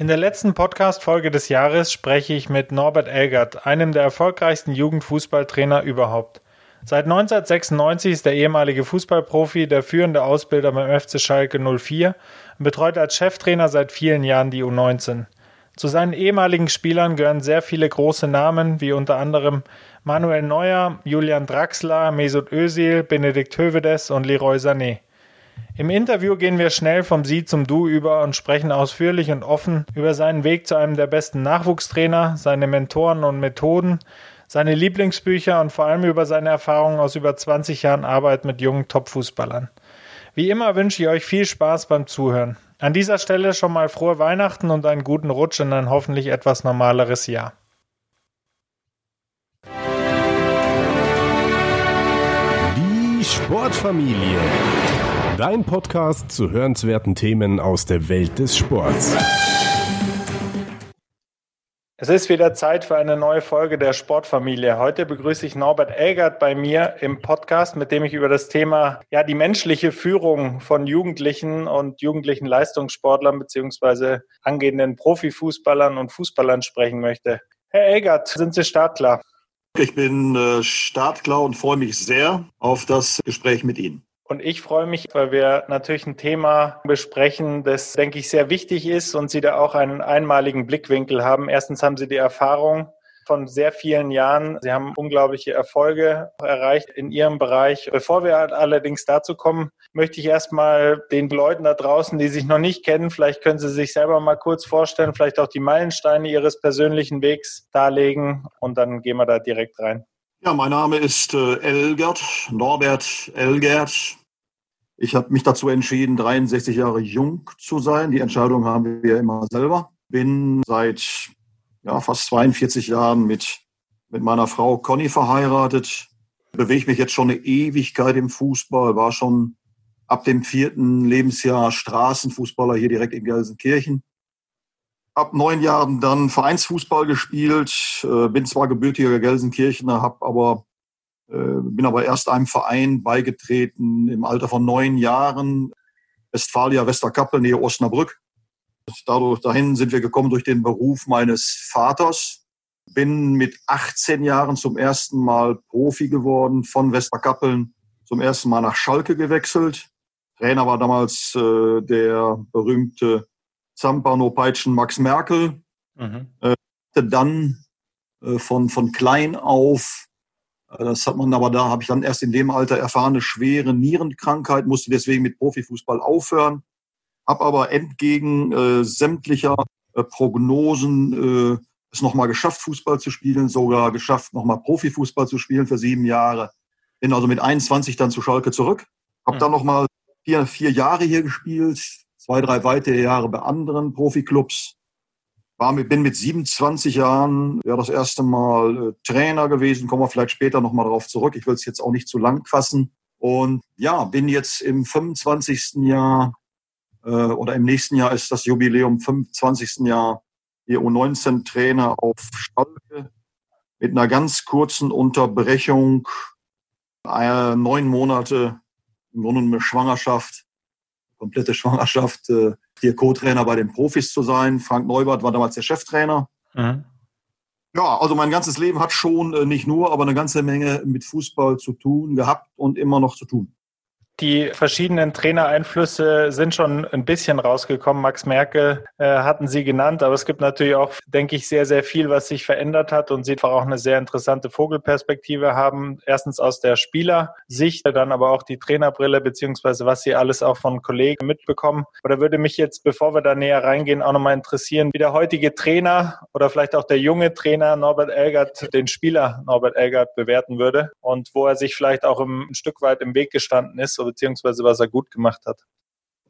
In der letzten Podcast-Folge des Jahres spreche ich mit Norbert Elgert, einem der erfolgreichsten Jugendfußballtrainer überhaupt. Seit 1996 ist der ehemalige Fußballprofi der führende Ausbilder beim FC Schalke 04 und betreut als Cheftrainer seit vielen Jahren die U19. Zu seinen ehemaligen Spielern gehören sehr viele große Namen, wie unter anderem Manuel Neuer, Julian Draxler, Mesut Özil, Benedikt Hövedes und Leroy Sané. Im Interview gehen wir schnell vom Sie zum Du über und sprechen ausführlich und offen über seinen Weg zu einem der besten Nachwuchstrainer, seine Mentoren und Methoden, seine Lieblingsbücher und vor allem über seine Erfahrungen aus über 20 Jahren Arbeit mit jungen Topfußballern. Wie immer wünsche ich euch viel Spaß beim Zuhören. An dieser Stelle schon mal frohe Weihnachten und einen guten Rutsch in ein hoffentlich etwas normaleres Jahr. Die Sportfamilie. Dein Podcast zu hörenswerten Themen aus der Welt des Sports. Es ist wieder Zeit für eine neue Folge der Sportfamilie. Heute begrüße ich Norbert Elgert bei mir im Podcast, mit dem ich über das Thema, ja, die menschliche Führung von Jugendlichen und jugendlichen Leistungssportlern beziehungsweise angehenden Profifußballern und Fußballern sprechen möchte. Herr Elgert, sind Sie startklar? Ich bin äh, startklar und freue mich sehr auf das Gespräch mit Ihnen. Und ich freue mich, weil wir natürlich ein Thema besprechen, das, denke ich, sehr wichtig ist und Sie da auch einen einmaligen Blickwinkel haben. Erstens haben Sie die Erfahrung von sehr vielen Jahren. Sie haben unglaubliche Erfolge erreicht in Ihrem Bereich. Bevor wir allerdings dazu kommen, möchte ich erstmal den Leuten da draußen, die sich noch nicht kennen, vielleicht können Sie sich selber mal kurz vorstellen, vielleicht auch die Meilensteine Ihres persönlichen Wegs darlegen und dann gehen wir da direkt rein. Ja, mein Name ist äh, Elgert, Norbert Elgert. Ich habe mich dazu entschieden, 63 Jahre jung zu sein. Die Entscheidung haben wir immer selber. Bin seit ja, fast 42 Jahren mit, mit meiner Frau Conny verheiratet. Bewege mich jetzt schon eine Ewigkeit im Fußball. War schon ab dem vierten Lebensjahr Straßenfußballer hier direkt in Gelsenkirchen. Ab neun Jahren dann Vereinsfußball gespielt. Äh, bin zwar gebürtiger Gelsenkirchener, habe aber bin aber erst einem Verein beigetreten im Alter von neun Jahren, Westfalia Westerkappel, Nähe Osnabrück. Dadurch, dahin sind wir gekommen durch den Beruf meines Vaters. Bin mit 18 Jahren zum ersten Mal Profi geworden, von Westerkappeln zum ersten Mal nach Schalke gewechselt. Trainer war damals äh, der berühmte Zampano Peitschen Max Merkel. Mhm. Äh, dann äh, von, von klein auf das hat man aber da, habe ich dann erst in dem Alter erfahren, eine schwere Nierenkrankheit, musste deswegen mit Profifußball aufhören, habe aber entgegen äh, sämtlicher äh, Prognosen äh, es nochmal geschafft, Fußball zu spielen, sogar geschafft, nochmal Profifußball zu spielen für sieben Jahre. Bin also mit 21 dann zu Schalke zurück, habe mhm. dann nochmal vier, vier Jahre hier gespielt, zwei, drei weitere Jahre bei anderen Profiklubs war, bin mit 27 Jahren ja das erste Mal äh, Trainer gewesen, kommen wir vielleicht später nochmal darauf zurück. Ich will es jetzt auch nicht zu lang fassen. Und ja, bin jetzt im 25. Jahr äh, oder im nächsten Jahr ist das Jubiläum 25. Jahr hier U19 Trainer auf Schalke mit einer ganz kurzen Unterbrechung, äh, neun Monate im Grunde eine Schwangerschaft, komplette Schwangerschaft, äh, hier Co-Trainer bei den Profis zu sein. Frank Neubert war damals der Cheftrainer. Mhm. Ja, also mein ganzes Leben hat schon äh, nicht nur, aber eine ganze Menge mit Fußball zu tun gehabt und immer noch zu tun. Die verschiedenen Trainereinflüsse sind schon ein bisschen rausgekommen. Max Merkel äh, hatten Sie genannt, aber es gibt natürlich auch, denke ich, sehr, sehr viel, was sich verändert hat und Sie einfach auch eine sehr interessante Vogelperspektive haben. Erstens aus der Spielersicht, dann aber auch die Trainerbrille, beziehungsweise was Sie alles auch von Kollegen mitbekommen. Oder würde mich jetzt, bevor wir da näher reingehen, auch nochmal interessieren, wie der heutige Trainer oder vielleicht auch der junge Trainer Norbert Elgert den Spieler Norbert Elgert bewerten würde und wo er sich vielleicht auch ein Stück weit im Weg gestanden ist beziehungsweise was er gut gemacht hat?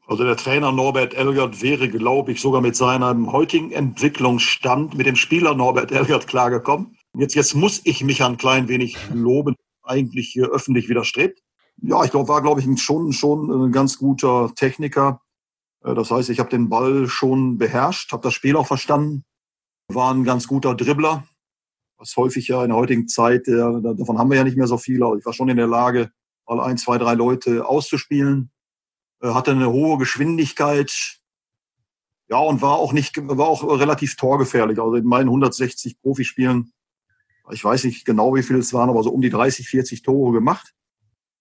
Also der Trainer Norbert Elgert wäre, glaube ich, sogar mit seinem heutigen Entwicklungsstand mit dem Spieler Norbert Elgert klargekommen. Jetzt, jetzt muss ich mich ein klein wenig loben, eigentlich hier öffentlich widerstrebt. Ja, ich glaube, war, glaube ich, schon, schon ein ganz guter Techniker. Äh, das heißt, ich habe den Ball schon beherrscht, habe das Spiel auch verstanden, war ein ganz guter Dribbler, was häufig ja in der heutigen Zeit, davon haben wir ja nicht mehr so viele, aber ich war schon in der Lage, mal ein, zwei, drei Leute auszuspielen. Hatte eine hohe Geschwindigkeit. Ja, und war auch nicht, war auch relativ torgefährlich. Also in meinen 160 Profispielen, ich weiß nicht genau, wie viele es waren, aber so um die 30, 40 Tore gemacht.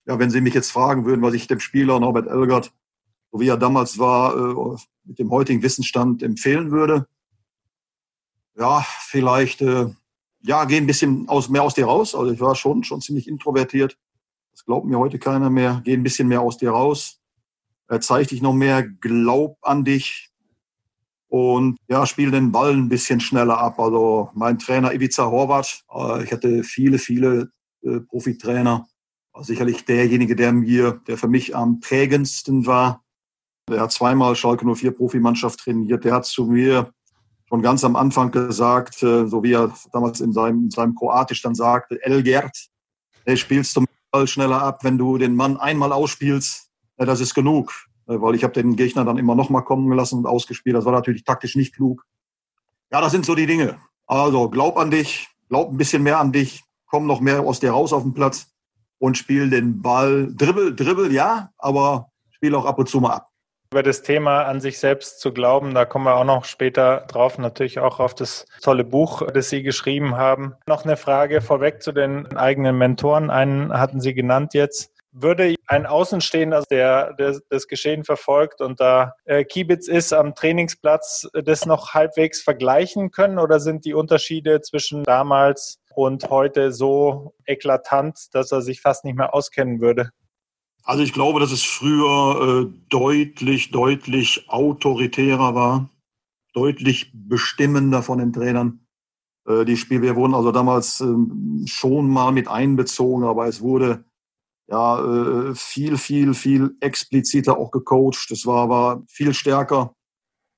Ja, wenn Sie mich jetzt fragen würden, was ich dem Spieler Norbert Elgert, so wie er damals war, äh, mit dem heutigen Wissensstand empfehlen würde, ja, vielleicht, äh, ja, geh ein bisschen aus, mehr aus dir raus. Also ich war schon, schon ziemlich introvertiert. Das glaubt mir heute keiner mehr. Geh ein bisschen mehr aus dir raus. Äh, zeig dich noch mehr, glaub an dich. Und ja, spiel den Ball ein bisschen schneller ab. Also mein Trainer Ivica Horvath, äh, ich hatte viele, viele äh, Profitrainer. Sicherlich derjenige, der mir, der für mich am prägendsten war. Der hat zweimal Schalke 04 Profimannschaft trainiert. Der hat zu mir schon ganz am Anfang gesagt, äh, so wie er damals in seinem, in seinem Kroatisch dann sagte, Elgert, hey, spielst du Ball schneller ab, wenn du den Mann einmal ausspielst, das ist genug. Äh, weil ich habe den Gegner dann immer noch mal kommen gelassen und ausgespielt. Das war natürlich taktisch nicht klug. Ja, das sind so die Dinge. Also glaub an dich, glaub ein bisschen mehr an dich, komm noch mehr aus dir raus auf den Platz und spiel den Ball. Dribbel, dribbel, ja, aber spiel auch ab und zu mal ab. Über das Thema an sich selbst zu glauben, da kommen wir auch noch später drauf, natürlich auch auf das tolle Buch, das Sie geschrieben haben. Noch eine Frage vorweg zu den eigenen Mentoren. Einen hatten Sie genannt jetzt. Würde ein Außenstehender, der, das Geschehen verfolgt und da äh, Kiebitz ist am Trainingsplatz, das noch halbwegs vergleichen können? Oder sind die Unterschiede zwischen damals und heute so eklatant, dass er sich fast nicht mehr auskennen würde? Also ich glaube, dass es früher äh, deutlich, deutlich autoritärer war, deutlich bestimmender von den Trainern. Äh, die Spiel, wir wurden also damals äh, schon mal mit einbezogen, aber es wurde ja, äh, viel, viel, viel expliziter auch gecoacht. Das war, war viel stärker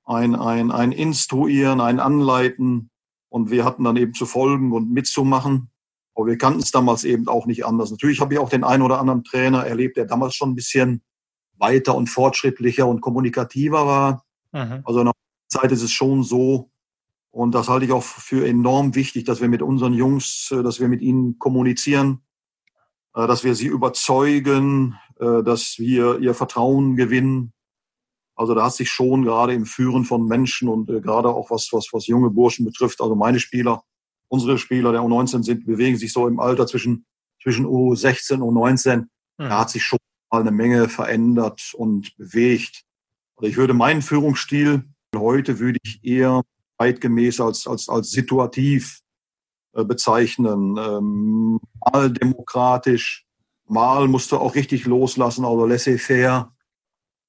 ein, ein, ein Instruieren, ein Anleiten. Und wir hatten dann eben zu folgen und mitzumachen. Aber wir kannten es damals eben auch nicht anders. Natürlich habe ich auch den einen oder anderen Trainer erlebt, der damals schon ein bisschen weiter und fortschrittlicher und kommunikativer war. Mhm. Also in der Zeit ist es schon so, und das halte ich auch für enorm wichtig, dass wir mit unseren Jungs, äh, dass wir mit ihnen kommunizieren, äh, dass wir sie überzeugen, äh, dass wir ihr Vertrauen gewinnen. Also da hat sich schon gerade im Führen von Menschen und gerade auch was, was, was junge Burschen betrifft, also meine Spieler, unsere Spieler der U19 sind, bewegen sich so im Alter zwischen, zwischen U16 und U19. Mhm. Da hat sich schon mal eine Menge verändert und bewegt. Also ich würde meinen Führungsstil heute würde ich eher zeitgemäß als, als, als situativ äh, bezeichnen. Ähm, mal demokratisch, mal musst du auch richtig loslassen, also laissez-faire.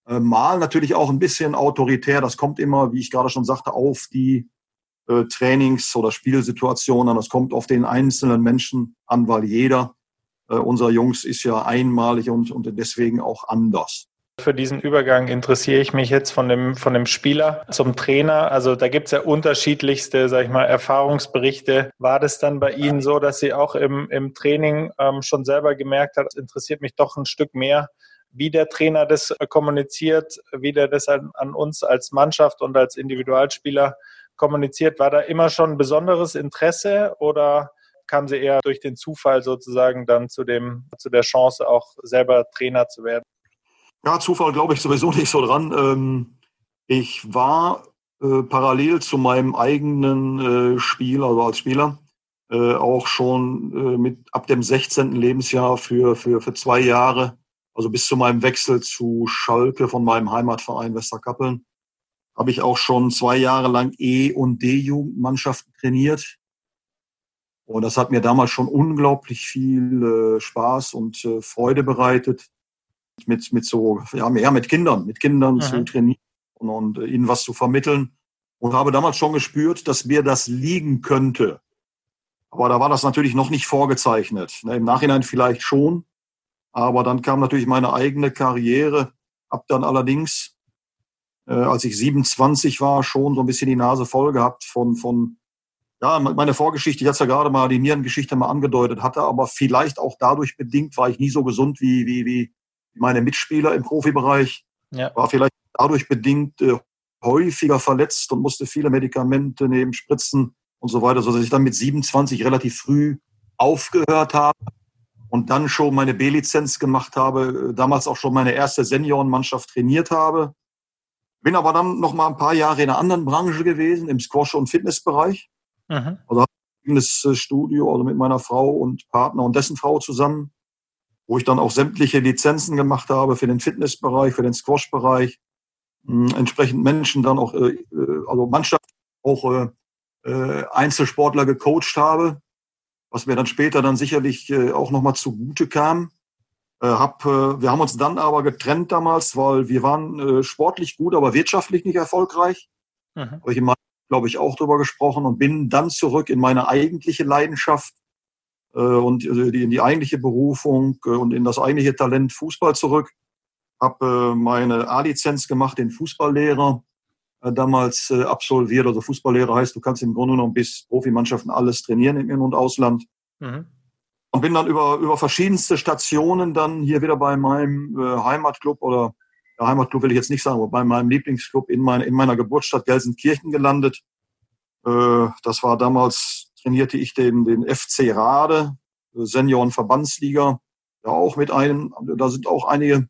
Äh, mal natürlich auch ein bisschen autoritär. Das kommt immer, wie ich gerade schon sagte, auf die äh, Trainings- oder Spielsituationen an. Das kommt auf den einzelnen Menschen an, weil jeder unserer Jungs ist ja einmalig und, und deswegen auch anders. Für diesen Übergang interessiere ich mich jetzt von dem, von dem Spieler zum Trainer. Also da gibt es ja unterschiedlichste, sag ich mal, Erfahrungsberichte. War das dann bei Ihnen so, dass Sie auch im, im Training ähm, schon selber gemerkt es interessiert mich doch ein Stück mehr, wie der Trainer das äh, kommuniziert, wie der das an, an uns als Mannschaft und als Individualspieler kommuniziert? War da immer schon ein besonderes Interesse oder kam sie eher durch den Zufall sozusagen dann zu dem, zu der Chance, auch selber Trainer zu werden? Ja, Zufall glaube ich sowieso nicht so dran. Ähm, ich war äh, parallel zu meinem eigenen äh, Spiel, also als Spieler, äh, auch schon mit ab dem 16. Lebensjahr für, für, für zwei Jahre, also bis zu meinem Wechsel zu Schalke von meinem Heimatverein Westerkappeln, habe ich auch schon zwei Jahre lang E- und D-Jugendmannschaften trainiert. Und das hat mir damals schon unglaublich viel Spaß und Freude bereitet mit, mit so, ja, mehr mit Kindern, mit Kindern mhm. zu trainieren und, und äh, ihnen was zu vermitteln. Und habe damals schon gespürt, dass mir das liegen könnte. Aber da war das natürlich noch nicht vorgezeichnet. Ne, Im Nachhinein vielleicht schon. Aber dann kam natürlich meine eigene Karriere. Hab dann allerdings, äh, als ich 27 war, schon so ein bisschen die Nase voll gehabt von, von ja, meine Vorgeschichte, ich hatte ja gerade mal die Nierengeschichte mal angedeutet, hatte aber vielleicht auch dadurch bedingt, war ich nie so gesund wie, wie, wie, meine Mitspieler im Profibereich. Ja. War vielleicht dadurch bedingt äh, häufiger verletzt und musste viele Medikamente nehmen, Spritzen und so weiter, sodass ich dann mit 27 relativ früh aufgehört habe und dann schon meine B-Lizenz gemacht habe, äh, damals auch schon meine erste Seniorenmannschaft trainiert habe. Bin aber dann noch mal ein paar Jahre in einer anderen Branche gewesen, im Squash- und Fitnessbereich. Mhm. Also habe ein eigenes äh, Studio, also mit meiner Frau und Partner und dessen Frau zusammen, wo ich dann auch sämtliche Lizenzen gemacht habe für den Fitnessbereich, für den Squash-Bereich, entsprechend Menschen dann auch, äh, äh, also Mannschaft, auch Einzelsportler gecoacht habe, was mir dann später dann sicherlich auch nochmal zugute kam. Hab, wir haben uns dann aber getrennt damals, weil wir waren sportlich gut, aber wirtschaftlich nicht erfolgreich. Mhm. Habe ich meinem glaube ich, auch drüber gesprochen und bin dann zurück in meine eigentliche Leidenschaft äh, und äh, in die eigentliche Berufung äh, und in das eigentliche Talent Fußball zurück. Habe äh, meine A-Lizenz gemacht, den Fußballlehrer äh, damals äh, absolviert. Also Fußballlehrer heißt, du kannst im Grunde genommen bis Profimannschaften alles trainieren im In- und Ausland. Mhm. Und bin dann über, über verschiedenste Stationen dann hier wieder bei meinem äh, Heimatclub oder der Heimatclub will ich jetzt nicht sagen, aber bei meinem Lieblingsclub in, meine, in meiner Geburtsstadt Gelsenkirchen gelandet. Äh, das war damals, trainierte ich den, den FC Rade, äh, Seniorenverbandsliga, ja auch mit einem, da sind auch einige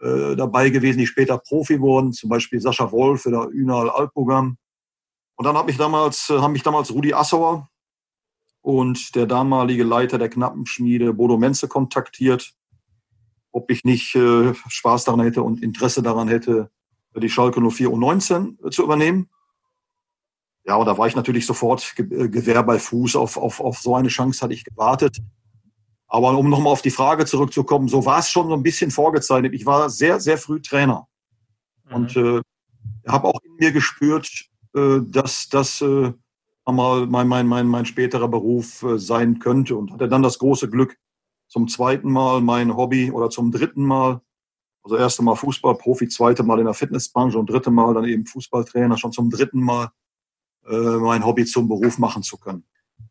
äh, dabei gewesen, die später Profi wurden, zum Beispiel Sascha Wolf oder Ünal Alpogam. Und dann hat mich damals, haben mich damals Rudi Assauer und der damalige Leiter der Knappenschmiede Bodo Menze kontaktiert ob ich nicht äh, Spaß daran hätte und Interesse daran hätte, die Schalke 04 und 19 zu übernehmen. Ja, und da war ich natürlich sofort äh, Gewehr bei Fuß. Auf, auf, auf so eine Chance hatte ich gewartet. Aber um nochmal auf die Frage zurückzukommen, so war es schon so ein bisschen vorgezeichnet. Ich war sehr, sehr früh Trainer. Mhm. Und äh, habe auch in mir gespürt, äh, dass das äh, mal mein, mein, mein, mein späterer Beruf äh, sein könnte. Und hatte dann das große Glück, zum zweiten Mal mein Hobby oder zum dritten Mal. Also erste Mal Fußballprofi, zweite Mal in der Fitnessbranche und dritte Mal dann eben Fußballtrainer, schon zum dritten Mal äh, mein Hobby zum Beruf machen zu können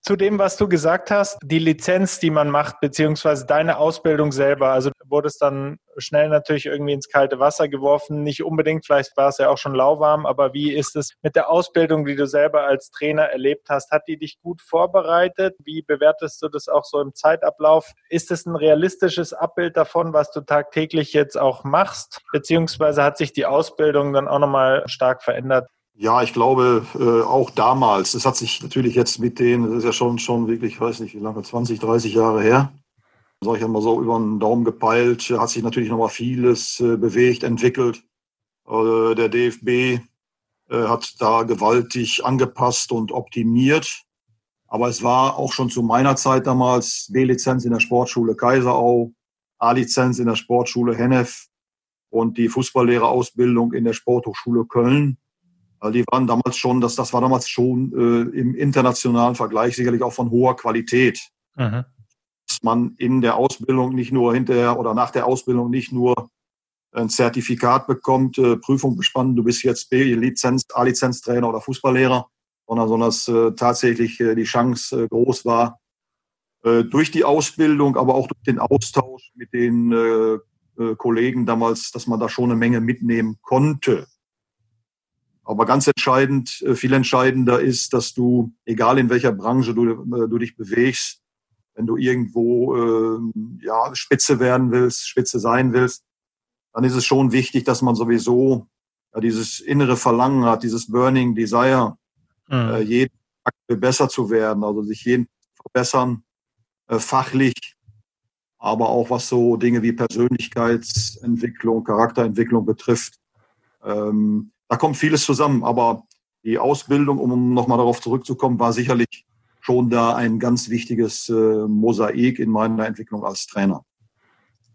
zu dem, was du gesagt hast, die Lizenz, die man macht, beziehungsweise deine Ausbildung selber. Also wurde es dann schnell natürlich irgendwie ins kalte Wasser geworfen. Nicht unbedingt, vielleicht war es ja auch schon lauwarm, aber wie ist es mit der Ausbildung, die du selber als Trainer erlebt hast? Hat die dich gut vorbereitet? Wie bewertest du das auch so im Zeitablauf? Ist es ein realistisches Abbild davon, was du tagtäglich jetzt auch machst? Beziehungsweise hat sich die Ausbildung dann auch nochmal stark verändert? Ja, ich glaube äh, auch damals. Es hat sich natürlich jetzt mit denen, das ist ja schon, schon wirklich, ich weiß nicht wie lange, 20, 30 Jahre her, sage ich einmal so über den Daumen gepeilt, hat sich natürlich nochmal vieles äh, bewegt, entwickelt. Äh, der DFB äh, hat da gewaltig angepasst und optimiert. Aber es war auch schon zu meiner Zeit damals B-Lizenz in der Sportschule Kaiserau, A-Lizenz in der Sportschule Hennef und die Fußballlehrerausbildung in der Sporthochschule Köln die waren damals schon, das, das war damals schon äh, im internationalen Vergleich sicherlich auch von hoher Qualität. Mhm. Dass man in der Ausbildung nicht nur hinterher oder nach der Ausbildung nicht nur ein Zertifikat bekommt, äh, Prüfung bespannen, du bist jetzt B-Lizenz, A-Lizenztrainer oder Fußballlehrer, sondern, sondern dass äh, tatsächlich äh, die Chance äh, groß war, äh, durch die Ausbildung, aber auch durch den Austausch mit den Kollegen damals, dass man da schon eine Menge mitnehmen konnte. Aber ganz entscheidend, äh, viel entscheidender ist, dass du, egal in welcher Branche du, äh, du dich bewegst, wenn du irgendwo äh, ja, Spitze werden willst, Spitze sein willst, dann ist es schon wichtig, dass man sowieso ja, dieses innere Verlangen hat, dieses Burning Desire, mhm. äh, jeden Tag besser zu werden, also sich jeden verbessern, äh, fachlich, aber auch was so Dinge wie Persönlichkeitsentwicklung, Charakterentwicklung betrifft. Ähm, da kommt vieles zusammen. Aber die Ausbildung, um nochmal darauf zurückzukommen, war sicherlich schon da ein ganz wichtiges äh, Mosaik in meiner Entwicklung als Trainer.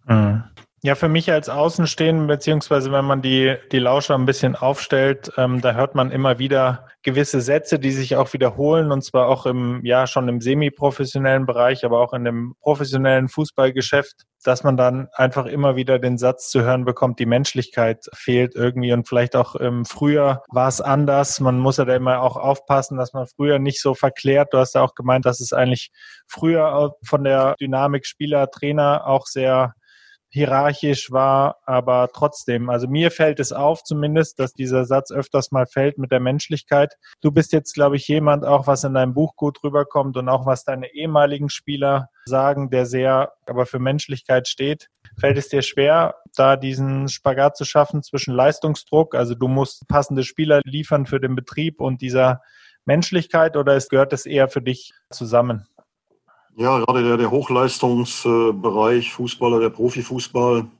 Mhm. Ja, für mich als Außenstehenden, beziehungsweise wenn man die, die Lauscher ein bisschen aufstellt, ähm, da hört man immer wieder gewisse Sätze, die sich auch wiederholen, und zwar auch im, ja, schon im semi-professionellen Bereich, aber auch in dem professionellen Fußballgeschäft, dass man dann einfach immer wieder den Satz zu hören bekommt, die Menschlichkeit fehlt irgendwie und vielleicht auch ähm, früher war es anders. Man muss ja da immer auch aufpassen, dass man früher nicht so verklärt. Du hast ja auch gemeint, dass es eigentlich früher von der Dynamik Spieler, Trainer auch sehr hierarchisch war, aber trotzdem, also mir fällt es auf zumindest, dass dieser Satz öfters mal fällt mit der Menschlichkeit. Du bist jetzt, glaube ich, jemand auch, was in deinem Buch gut rüberkommt und auch was deine ehemaligen Spieler sagen, der sehr aber für Menschlichkeit steht. Fällt es dir schwer, da diesen Spagat zu schaffen zwischen Leistungsdruck, also du musst passende Spieler liefern für den Betrieb und dieser Menschlichkeit oder ist, gehört es eher für dich zusammen? Ja, gerade der, der Hochleistungsbereich, Fußballer, der Profifußball.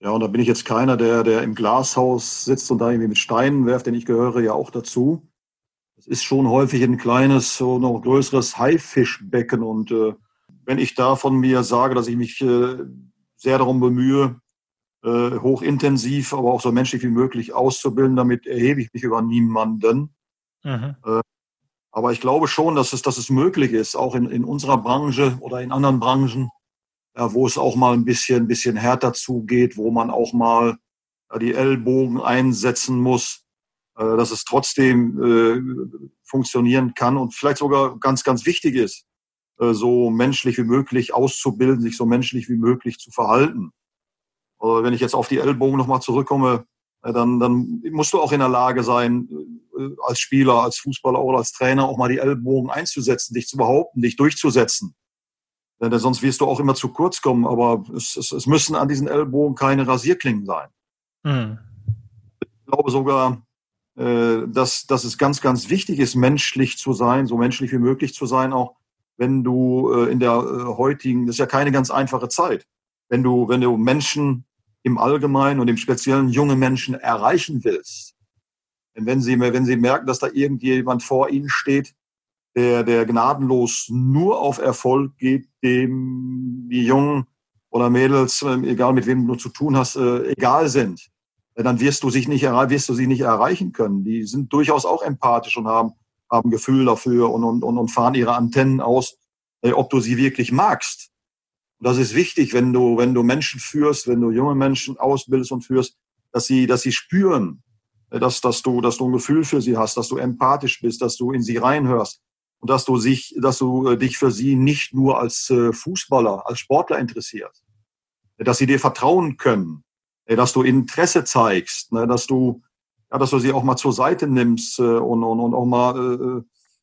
Ja, und da bin ich jetzt keiner, der, der im Glashaus sitzt und da irgendwie mit Steinen werft, denn ich gehöre ja auch dazu. Es ist schon häufig ein kleines, so noch größeres Haifischbecken und äh, wenn ich da von mir sage, dass ich mich äh, sehr darum bemühe, äh, hochintensiv, aber auch so menschlich wie möglich auszubilden, damit erhebe ich mich über niemanden. Mhm. Äh, aber ich glaube schon, dass es, dass es möglich ist, auch in, in unserer Branche oder in anderen Branchen, ja, wo es auch mal ein bisschen, bisschen härter zugeht, wo man auch mal ja, die Ellbogen einsetzen muss, äh, dass es trotzdem äh, funktionieren kann und vielleicht sogar ganz, ganz wichtig ist, äh, so menschlich wie möglich auszubilden, sich so menschlich wie möglich zu verhalten. Wenn ich jetzt auf die Ellbogen nochmal zurückkomme, äh, dann, dann musst du auch in der Lage sein, äh, als Spieler, als Fußballer oder als Trainer auch mal die Ellbogen einzusetzen, dich zu behaupten, dich durchzusetzen. Denn sonst wirst du auch immer zu kurz kommen, aber es, es, es müssen an diesen Ellbogen keine Rasierklingen sein. Mhm. Ich glaube sogar, dass, dass es ganz, ganz wichtig ist, menschlich zu sein, so menschlich wie möglich zu sein, auch wenn du äh, in der äh, heutigen, das ist ja keine ganz einfache Zeit, wenn du, wenn du Menschen im Allgemeinen und im Speziellen junge Menschen erreichen willst. Wenn sie, wenn sie merken, dass da irgendjemand vor ihnen steht, der, der gnadenlos nur auf Erfolg geht, dem die Jungen oder Mädels, äh, egal mit wem du zu tun hast, äh, egal sind, dann wirst du sich nicht, wirst du sie nicht erreichen können. Die sind durchaus auch empathisch und haben haben Gefühl dafür und, und, und fahren ihre Antennen aus, äh, ob du sie wirklich magst. Das ist wichtig, wenn du, wenn du Menschen führst, wenn du junge Menschen ausbildest und führst, dass sie, dass sie spüren, äh, dass, dass du, dass du ein Gefühl für sie hast, dass du empathisch bist, dass du in sie reinhörst und dass du sich, dass du äh, dich für sie nicht nur als Fußballer, als Sportler interessierst, dass sie dir vertrauen können, dass du Interesse zeigst, ne, dass du, ja, dass du sie auch mal zur Seite nimmst äh, und, und, und auch mal äh, äh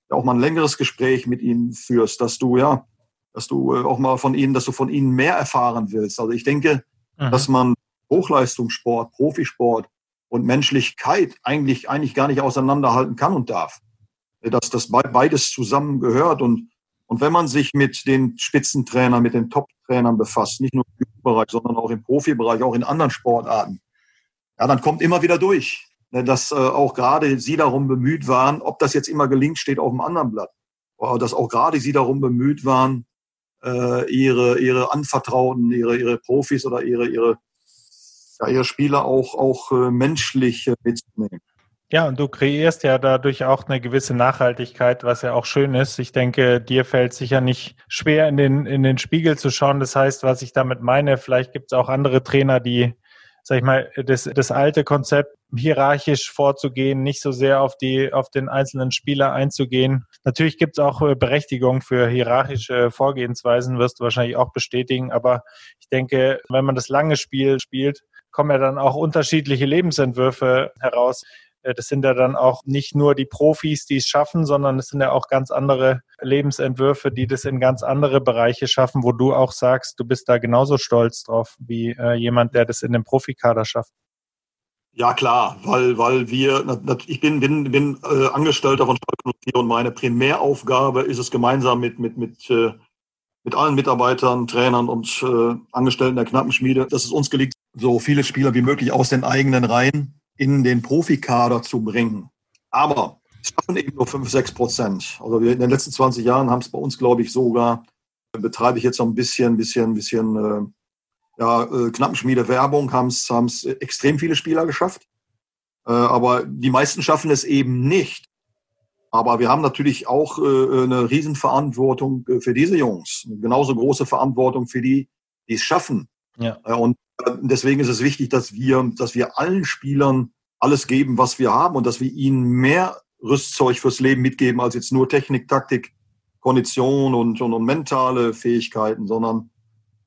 auch mal ein längeres Gespräch mit ihnen führst, dass du ja, dass du äh, auch mal von ihnen, dass du von ihnen mehr erfahren willst. Also ich denke, mhm. dass man Hochleistungssport, Profisport und Menschlichkeit eigentlich eigentlich gar nicht auseinanderhalten kann und darf. Dass das beides zusammengehört und und wenn man sich mit den Spitzentrainern, mit den Top-Trainern befasst, nicht nur im Bereich, sondern auch im Profibereich, auch in anderen Sportarten, ja, dann kommt immer wieder durch. Ne, dass äh, auch gerade Sie darum bemüht waren, ob das jetzt immer gelingt, steht auf dem anderen Blatt. Aber dass auch gerade Sie darum bemüht waren, äh, ihre, ihre Anvertrauten, ihre, ihre Profis oder ihre, ihre, ja, ihre Spieler auch, auch äh, menschlich mitzunehmen. Ja, und du kreierst ja dadurch auch eine gewisse Nachhaltigkeit, was ja auch schön ist. Ich denke, dir fällt sicher nicht schwer, in den, in den Spiegel zu schauen. Das heißt, was ich damit meine, vielleicht gibt es auch andere Trainer, die sag ich mal, das, das alte Konzept, hierarchisch vorzugehen, nicht so sehr auf die, auf den einzelnen Spieler einzugehen. Natürlich gibt es auch äh, Berechtigung für hierarchische Vorgehensweisen, wirst du wahrscheinlich auch bestätigen, aber ich denke, wenn man das lange Spiel spielt, kommen ja dann auch unterschiedliche Lebensentwürfe heraus. Äh, das sind ja dann auch nicht nur die Profis, die es schaffen, sondern es sind ja auch ganz andere Lebensentwürfe, die das in ganz andere Bereiche schaffen, wo du auch sagst, du bist da genauso stolz drauf wie äh, jemand, der das in dem Profikader schafft. Ja klar, weil weil wir ich bin bin bin äh, Angestellter von Schalke 04 und meine Primäraufgabe ist es gemeinsam mit mit mit mit allen Mitarbeitern, Trainern und Angestellten der Knappenschmiede, dass es uns gelingt, so viele Spieler wie möglich aus den eigenen Reihen in den Profikader zu bringen. Aber es schaffen eben nur 5, 6 Prozent. Also wir in den letzten 20 Jahren haben es bei uns, glaube ich, sogar, betreibe ich jetzt so ein bisschen, bisschen, bisschen äh, ja, äh, Knappenschmiede Werbung, haben es haben es extrem viele Spieler geschafft. Äh, aber die meisten schaffen es eben nicht. Aber wir haben natürlich auch äh, eine Riesenverantwortung äh, für diese Jungs. Eine genauso große Verantwortung für die, die es schaffen. Ja. Äh, und deswegen ist es wichtig, dass wir, dass wir allen Spielern alles geben, was wir haben und dass wir ihnen mehr Rüstzeug fürs Leben mitgeben als jetzt nur Technik, Taktik, Kondition und, und, und mentale Fähigkeiten, sondern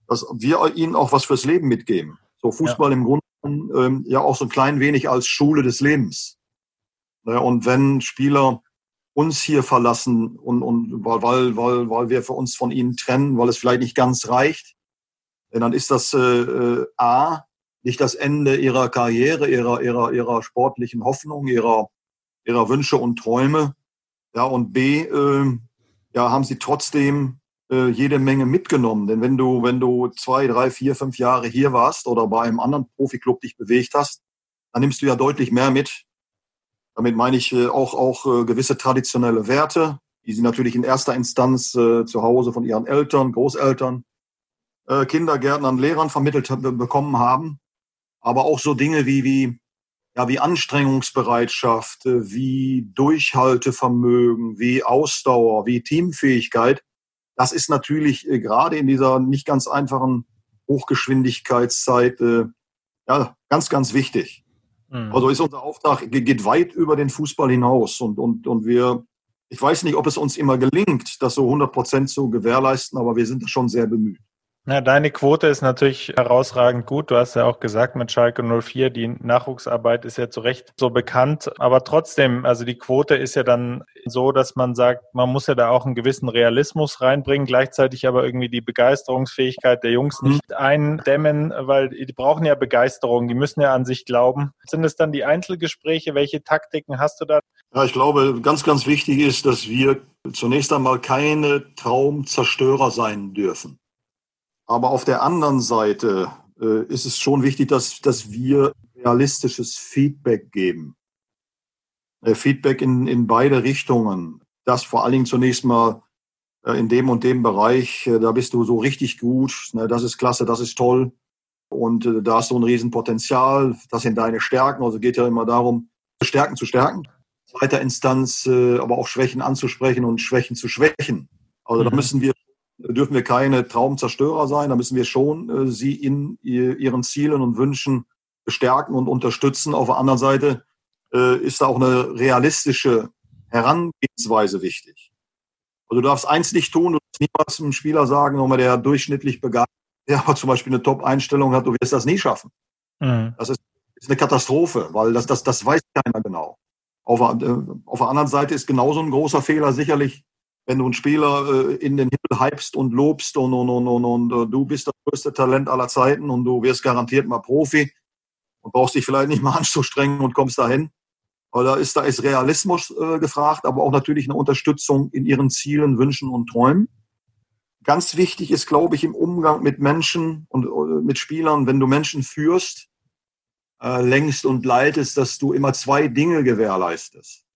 dass wir ihnen auch was fürs Leben mitgeben. So Fußball ja. im Grunde ähm, ja auch so ein klein wenig als Schule des Lebens. Ja, und wenn Spieler uns hier verlassen und, und weil, weil, weil wir für uns von ihnen trennen, weil es vielleicht nicht ganz reicht, Denn dann ist das äh, äh, A, nicht das Ende ihrer Karriere, ihrer, ihrer, ihrer sportlichen Hoffnung, ihrer, ihrer Wünsche und Träume. Ja, und B, äh, ja, haben sie trotzdem äh, jede Menge mitgenommen. Denn wenn du, wenn du zwei, drei, vier, fünf Jahre hier warst oder bei einem anderen Profiklub dich bewegt hast, dann nimmst du ja deutlich mehr mit. Damit meine ich äh, auch, auch äh, gewisse traditionelle Werte, die sie natürlich in erster Instanz äh, zu Hause von ihren Eltern, Großeltern, äh, Kindergärtnern, Lehrern vermittelt bekommen haben. Aber auch so Dinge wie, wie, ja, wie Anstrengungsbereitschaft, äh, wie Durchhaltevermögen, wie Ausdauer, wie Teamfähigkeit. Das ist natürlich äh, gerade in dieser nicht ganz einfachen Hochgeschwindigkeitszeit äh, ja, ganz, ganz wichtig. Mhm. Also ist unser Auftrag, geht weit über den Fußball hinaus und, und, und wir ich weiß nicht, ob es uns immer gelingt, das so 100 Prozent zu gewährleisten, aber wir sind schon sehr bemüht. Na, deine Quote ist natürlich herausragend gut. Du hast ja auch gesagt mit Schalke 04, die Nachwuchsarbeit ist ja zu Recht so bekannt. Aber trotzdem, also die Quote ist ja dann so, dass man sagt, man muss ja da auch einen gewissen Realismus reinbringen, gleichzeitig aber irgendwie die Begeisterungsfähigkeit der Jungs mhm. nicht eindämmen, weil die brauchen ja Begeisterung, die müssen ja an sich glauben. Sind es dann die Einzelgespräche? Welche Taktiken hast du da? Ja, ich glaube, ganz, ganz wichtig ist, dass wir zunächst einmal keine Traumzerstörer sein dürfen. Aber auf der anderen Seite äh, ist es schon wichtig, dass, dass wir realistisches Feedback geben. Äh, Feedback in, in beide Richtungen. Das vor allen Dingen zunächst mal äh, in dem und dem Bereich, äh, da bist du so richtig gut, ne, das ist klasse, das ist toll. Und äh, da hast du ein Riesenpotenzial, das sind deine Stärken. Also geht ja immer darum, Stärken zu stärken. Zweiter Instanz äh, aber auch Schwächen anzusprechen und Schwächen zu schwächen. Also mhm. da müssen wir dürfen wir keine Traumzerstörer sein. Da müssen wir schon äh, sie in ihren Zielen und Wünschen bestärken und unterstützen. Auf der anderen Seite äh, ist da auch eine realistische Herangehensweise wichtig. Also du darfst eins nicht tun, du darfst niemals einem Spieler sagen, nochmal der durchschnittlich begabt, der aber zum Beispiel eine Top-Einstellung hat, du wirst das nie schaffen. Mhm. Das ist, ist, eine Katastrophe, weil das, das, das weiß keiner genau. Auf, äh, auf der anderen Seite ist genauso ein großer Fehler sicherlich wenn du einen Spieler äh, in den Himmel hypst und lobst und, und, und, und, und äh, du bist das größte Talent aller Zeiten und du wirst garantiert mal Profi und brauchst dich vielleicht nicht mal anzustrengen und kommst dahin. Da ist, da ist Realismus äh, gefragt, aber auch natürlich eine Unterstützung in ihren Zielen, Wünschen und Träumen. Ganz wichtig ist, glaube ich, im Umgang mit Menschen und äh, mit Spielern, wenn du Menschen führst, äh, längst und leitest, dass du immer zwei Dinge gewährleistest.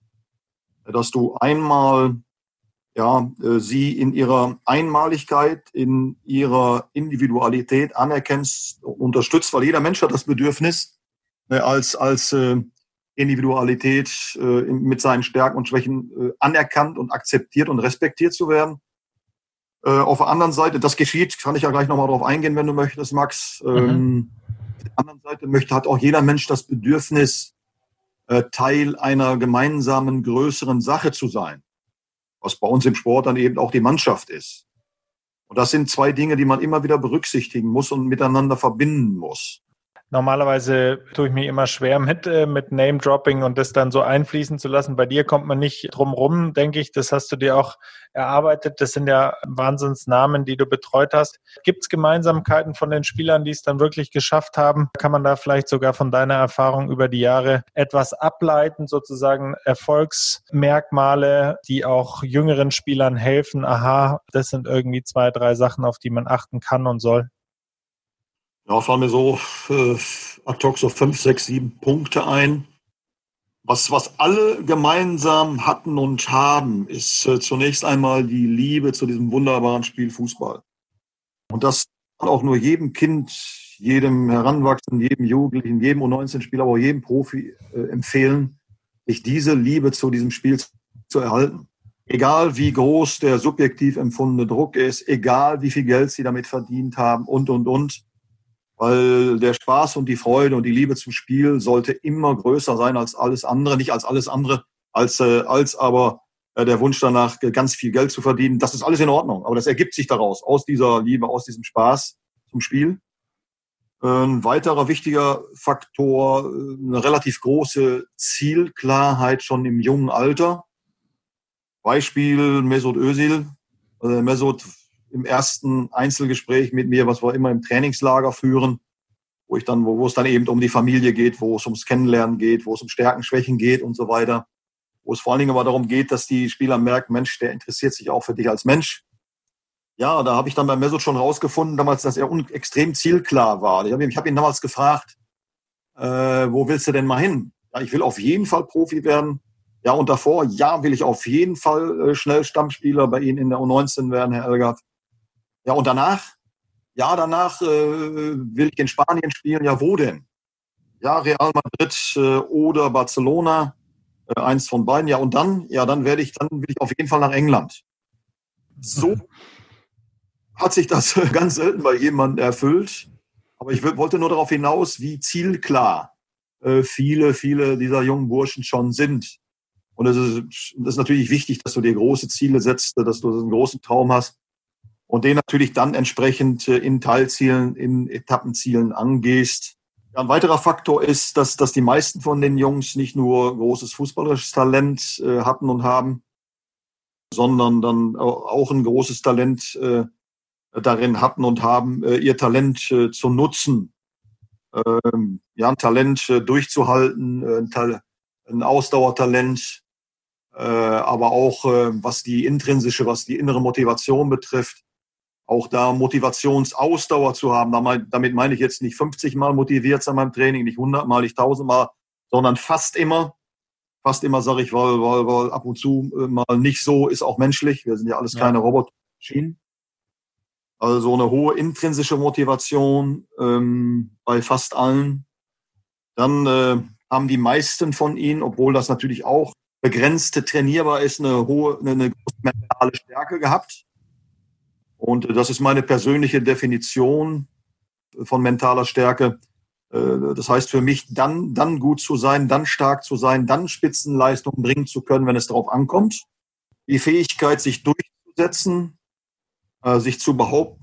Dass du einmal ja, äh, sie in ihrer Einmaligkeit, in ihrer Individualität anerkennst, unterstützt, weil jeder Mensch hat das Bedürfnis, ne, als, als äh, Individualität äh, mit seinen Stärken und Schwächen anerkannt und akzeptiert und respektiert zu werden. Auf der anderen Seite, das geschieht, kann ich ja gleich nochmal drauf eingehen, wenn du möchtest, Max. Mhm. Ähm, auf der anderen Seite möchte, hat auch jeder Mensch das Bedürfnis, Teil einer gemeinsamen größeren Sache zu sein was bei uns im Sport dann eben auch die Mannschaft ist. Und das sind zwei Dinge, die man immer wieder berücksichtigen muss und miteinander verbinden muss. Normalerweise tue ich mir immer schwer mit, äh, mit Name-Dropping und das dann so einfließen zu lassen. Bei dir kommt man nicht drum rum, denke ich. Das hast du dir auch erarbeitet. Das sind ja Wahnsinnsnamen, die du betreut hast. Gibt es Gemeinsamkeiten von den Spielern, die es dann wirklich geschafft haben? Kann man da vielleicht sogar von deiner Erfahrung über die Jahre etwas ableiten, sozusagen Erfolgsmerkmale, die auch jüngeren Spielern helfen? Aha, das sind irgendwie zwei, drei Sachen, auf die man achten kann und soll. Ja, fallen mir so äh, ad hoc so fünf, sechs, sieben Punkte ein. Was, was alle gemeinsam hatten und haben, ist äh, zunächst einmal die Liebe zu diesem wunderbaren Spiel Fußball. Und das kann auch nur jedem Kind, jedem Heranwachsenden, jedem Jugendlichen, jedem U19-Spieler, aber auch jedem Profi äh, empfehlen, sich diese Liebe zu diesem Spiel zu erhalten. Egal wie groß der subjektiv empfundene Druck ist, egal wie viel Geld sie damit verdient haben und, und, und weil der Spaß und die Freude und die Liebe zum Spiel sollte immer größer sein als alles andere, nicht als alles andere, als, äh, als aber äh, der Wunsch danach, ganz viel Geld zu verdienen. Das ist alles in Ordnung, aber das ergibt sich daraus, aus dieser Liebe, aus diesem Spaß zum Spiel. Ein weiterer wichtiger Faktor, äh, eine relativ große Zielklarheit schon im jungen Alter. Beispiel Mesut Özil. Mesut im ersten Einzelgespräch mit mir, was wir immer im Trainingslager führen, wo ich dann, wo, wo es dann eben um die Familie geht, wo es ums Kennenlernen geht, wo es um Stärken, Schwächen geht und so weiter. Wo es vor allen Dingen aber darum geht, dass die Spieler merken, Mensch, der interessiert sich auch für dich als Mensch. Ja, da habe ich dann bei Mesut schon rausgefunden, damals, dass er extrem zielklar war. Ich habe ihn, hab ihn damals gefragt, äh, wo willst du denn mal hin? Ja, ich will auf jeden Fall Profi werden. Ja, und davor, ja, will ich auf jeden Fall äh, schnell Stammspieler bei Ihnen in der U19 werden, Herr Elgert. Ja, und danach? Ja, danach äh, will ich in Spanien spielen. Ja, wo denn? Ja, Real Madrid äh, oder Barcelona. Äh, eins von beiden. Ja, und dann? Ja, dann werde ich, dann will ich auf jeden Fall nach England. So hat sich das ganz selten bei jemandem erfüllt. Aber ich wollte nur darauf hinaus, wie zielklar äh, viele, viele dieser jungen Burschen schon sind. Und es ist, das ist natürlich wichtig, dass du dir große Ziele setzt, dass du einen großen Traum hast und den natürlich dann entsprechend äh, in Teilzielen, in Etappenzielen angehst. Ein weiterer Faktor ist, dass, dass die meisten von den Jungs nicht nur großes fußballerisches Talent äh, hatten und haben, sondern dann auch ein großes Talent äh, darin hatten und haben, äh, ihr Talent zu nutzen. Ähm, ja, ein Talent durchzuhalten, ein, Tal ein Ausdauertalent, äh, aber auch was die intrinsische, was die innere Motivation betrifft, auch da Motivationsausdauer zu haben. Damit meine ich jetzt nicht 50 Mal motiviert sein beim Training, nicht 100 Mal, nicht 1000 Mal, sondern fast immer. Fast immer sage ich, weil, weil, weil ab und zu äh, mal nicht so ist auch menschlich. Wir sind ja alles keine ja. Robotermaschinen. Also eine hohe intrinsische Motivation ähm, bei fast allen. Dann äh, haben die meisten von ihnen, obwohl das natürlich auch begrenzte trainierbar ist, eine hohe, eine, eine mentale Stärke gehabt. Und äh, das ist meine persönliche Definition von mentaler Stärke. Äh, das heißt für mich, dann, dann gut zu sein, dann stark zu sein, dann Spitzenleistungen bringen zu können, wenn es darauf ankommt. Die Fähigkeit, sich durchzusetzen, äh, sich zu behaupten,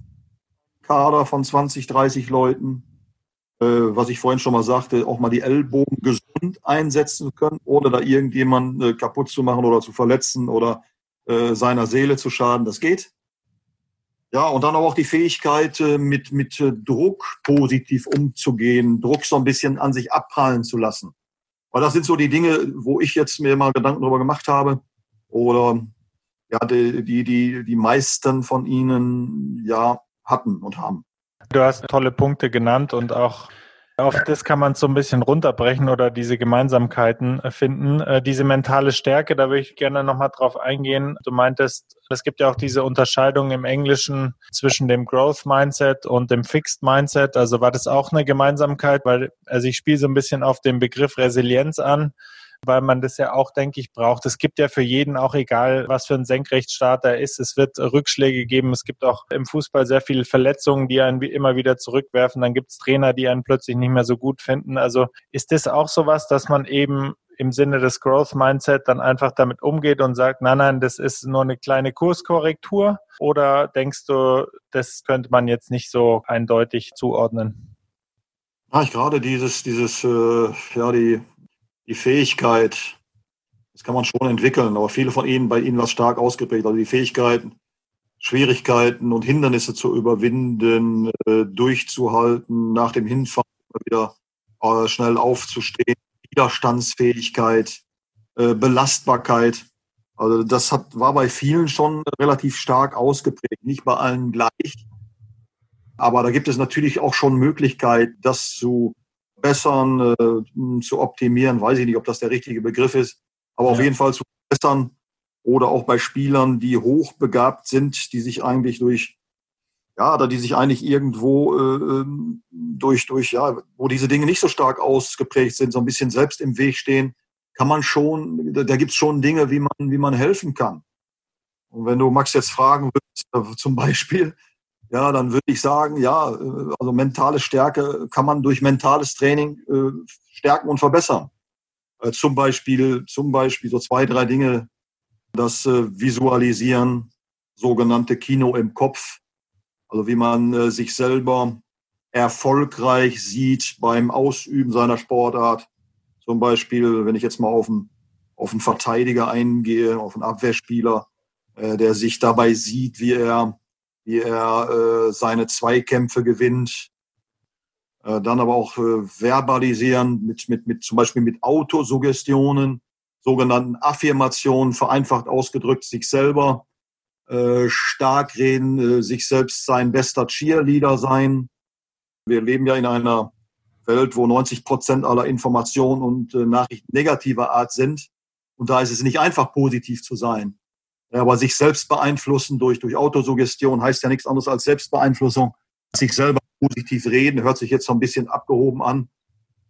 Kader von 20, 30 Leuten, was ich vorhin schon mal sagte, auch mal die Ellbogen gesund einsetzen können, ohne da irgendjemanden kaputt zu machen oder zu verletzen oder seiner Seele zu schaden. Das geht. Ja, und dann aber auch die Fähigkeit, äh, mit, mit äh, Druck positiv umzugehen, Druck so ein bisschen an sich abprallen zu lassen. Weil das sind so die Dinge, wo ich jetzt mir mal Gedanken darüber gemacht habe. Oder ja, die, die, die, die meisten von ihnen ja hatten und haben. Du hast tolle Punkte genannt und auch auf das kann man so ein bisschen runterbrechen oder diese Gemeinsamkeiten finden. Äh, diese mentale Stärke, da würde ich gerne nochmal drauf eingehen. Du meintest, es gibt ja auch diese Unterscheidung im Englischen zwischen dem Growth Mindset und dem Fixed Mindset. Also war das auch eine Gemeinsamkeit, weil also ich spiele so ein bisschen auf den Begriff Resilienz an weil man das ja auch, denke ich, braucht. Es gibt ja für jeden auch egal, was für ein Senkrechtstarter er ist. Es wird Rückschläge geben. Es gibt auch im Fußball sehr viele Verletzungen, die einen immer wieder zurückwerfen. Dann gibt es Trainer, die einen plötzlich nicht mehr so gut finden. Also ist das auch sowas, dass man eben im Sinne des Growth Mindset dann einfach damit umgeht und sagt, nein, nein, das ist nur eine kleine Kurskorrektur? Oder denkst du, das könnte man jetzt nicht so eindeutig zuordnen? Ja, ich gerade dieses, dieses, äh, ja, die die Fähigkeit, das kann man schon entwickeln, aber viele von ihnen, bei ihnen war es stark ausgeprägt, also die Fähigkeiten, Schwierigkeiten und Hindernisse zu überwinden, äh, durchzuhalten, nach dem Hinfahren wieder äh, schnell aufzustehen, Widerstandsfähigkeit, äh, Belastbarkeit. Also das hat, war bei vielen schon relativ stark ausgeprägt, nicht bei allen gleich. Aber da gibt es natürlich auch schon Möglichkeit, das zu verbessern, äh, zu optimieren, weiß ich nicht, ob das der richtige Begriff ist, aber ja. auf jeden Fall zu verbessern oder auch bei Spielern, die hochbegabt sind, die sich eigentlich durch ja, oder die sich eigentlich irgendwo äh, ähm, durch, durch, ja, wo diese Dinge nicht so stark ausgeprägt sind, so ein bisschen selbst im Weg stehen, kann man schon, da, da gibt es schon Dinge, wie man, wie man helfen kann. Und wenn du Max jetzt fragen würdest, äh, zum Beispiel, ja, dann würde ich sagen, ja, also mentale Stärke kann man durch mentales Training äh, stärken und verbessern. Äh, zum Beispiel, zum Beispiel so zwei, drei Dinge, das äh, Visualisieren, sogenannte Kino im Kopf, also wie man sich selber erfolgreich sieht beim Ausüben seiner Sportart. Zum Beispiel, wenn ich jetzt mal auf einen, auf einen Verteidiger eingehe, auf einen Abwehrspieler, der sich dabei sieht, wie er wie er äh, seine Zweikämpfe gewinnt. Äh, dann aber auch äh, verbalisieren mit, mit, mit zum Beispiel mit Autosuggestionen, sogenannten Affirmationen, vereinfacht ausgedrückt, sich selber äh, stark reden, äh, sich selbst sein bester Cheerleader sein. Wir leben ja in einer Welt, wo 90 Prozent aller Informationen und äh, Nachrichten negativer Art sind. Und da ist es nicht einfach, positiv zu sein. Aber sich selbst beeinflussen durch, durch Autosuggestion heißt ja nichts anderes als Selbstbeeinflussung. Sich selber positiv reden, hört sich jetzt so ein bisschen abgehoben an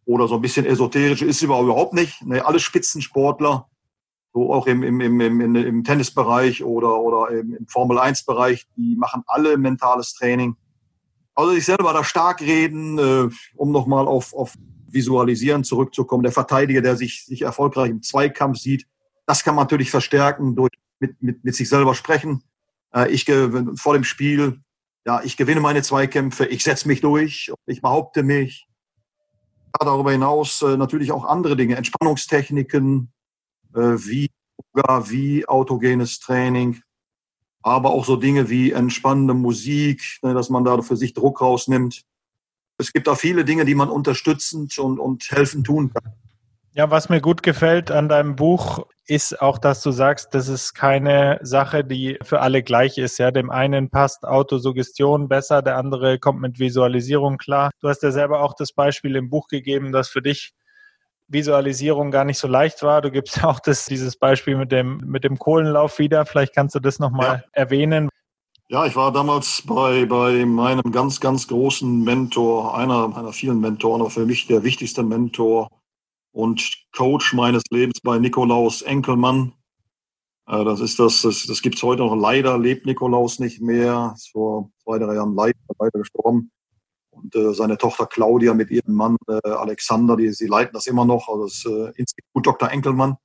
oder so ein bisschen esoterisch, ist überhaupt nicht. Nee, alle Spitzensportler, so auch im, im, im, im, im Tennisbereich oder, oder im, im Formel-1-Bereich, die machen alle mentales Training. Also sich selber da stark reden, äh, um nochmal auf, auf Visualisieren zurückzukommen. Der Verteidiger, der sich, sich erfolgreich im Zweikampf sieht, das kann man natürlich verstärken durch mit, mit, mit sich selber sprechen. Äh, ich vor dem Spiel, ja, ich gewinne meine Zweikämpfe, ich setze mich durch, ich behaupte mich. Ja, darüber hinaus äh, natürlich auch andere Dinge, Entspannungstechniken, äh, wie Yoga, wie autogenes Training, aber auch so Dinge wie entspannende Musik, ne, dass man da für sich Druck rausnimmt. Es gibt da viele Dinge, die man unterstützend und, und helfen tun kann. Ja, was mir gut gefällt an deinem Buch ist auch, dass du sagst, das ist keine Sache, die für alle gleich ist. Ja, dem einen passt Autosuggestion besser, der andere kommt mit Visualisierung klar. Du hast ja selber auch das Beispiel im Buch gegeben, dass für dich Visualisierung gar nicht so leicht war. Du gibst auch das, dieses Beispiel mit dem, mit dem Kohlenlauf wieder. Vielleicht kannst du das nochmal ja. erwähnen. Ja, ich war damals bei, bei meinem ganz, ganz großen Mentor, einer meiner vielen Mentoren, aber für mich der wichtigste Mentor, und Coach meines Lebens bei Nikolaus Enkelmann. Äh, das ist das, das, das gibt es heute noch. Leider lebt Nikolaus nicht mehr, ist vor zwei, drei Jahren leider, leider gestorben. Und äh, seine Tochter Claudia mit ihrem Mann äh, Alexander, die, sie leiten das immer noch, also das äh, Institut Dr. Enkelmann.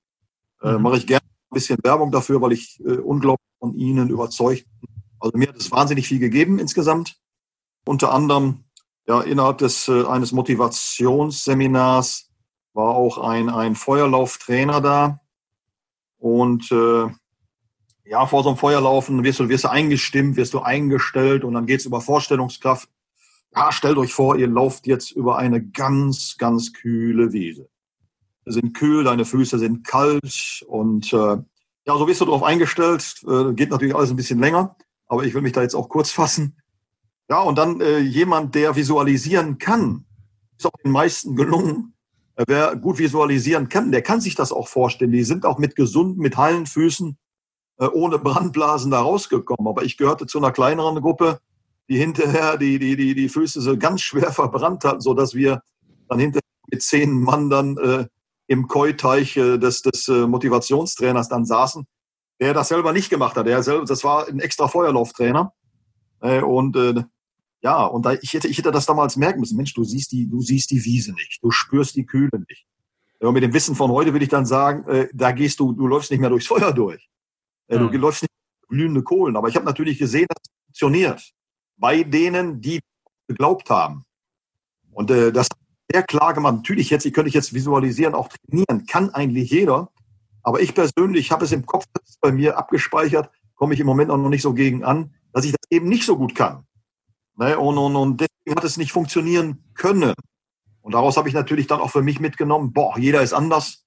Äh, mhm. Mache ich gerne ein bisschen Werbung dafür, weil ich äh, unglaublich von ihnen überzeugt bin. Also mir hat es wahnsinnig viel gegeben insgesamt. Unter anderem ja innerhalb des äh, eines Motivationsseminars war auch ein, ein Feuerlauftrainer da. Und äh, ja, vor so einem Feuerlaufen wirst du, wirst du eingestimmt, wirst du eingestellt und dann geht's über Vorstellungskraft. Ja, stellt euch vor, ihr lauft jetzt über eine ganz, ganz kühle Wiese. Sie sind kühl, deine Füße sind kalt und äh, ja, so wirst du darauf eingestellt. Äh, geht natürlich alles ein bisschen länger, aber ich will mich da jetzt auch kurz fassen. Ja, und dann äh, jemand, der visualisieren kann, ist auch den meisten gelungen, wer gut visualisieren kann, der kann sich das auch vorstellen. Die sind auch mit gesunden, mit heilen Füßen, äh, ohne Brandblasen da rausgekommen. Aber ich gehörte zu einer kleineren Gruppe, die hinterher die, die, die, die Füße so ganz schwer verbrannt hatten, so dass wir dann hinterher mit zehn Mann dann äh, im Koi-Teich äh, des, des äh, Motivationstrainers dann saßen, der das selber nicht gemacht hat. Der selber, das war ein extra Feuerlauftrainer. Äh, und äh, ja, und da, ich hätte, ich hätte das damals merken müssen. Mensch, du siehst die, du siehst die Wiese nicht. Du spürst die Kühle nicht. Ja, mit dem Wissen von heute will ich dann sagen, äh, da gehst du, du läufst nicht mehr durchs Feuer durch. Äh, du mhm. läufst nicht glühende Kohlen. Aber ich habe natürlich gesehen, dass es funktioniert. Bei denen, die geglaubt haben. Und äh, das sehr klar gemacht. Natürlich jetzt, ich könnte ich jetzt visualisieren, auch trainieren, kann eigentlich jeder. Aber ich persönlich habe es im Kopf bei mir abgespeichert, komme ich im Moment auch noch nicht so gegen an, dass ich das eben nicht so gut kann. Ne? Und, und, und deswegen hat es nicht funktionieren können. Und daraus habe ich natürlich dann auch für mich mitgenommen, boah, jeder ist anders.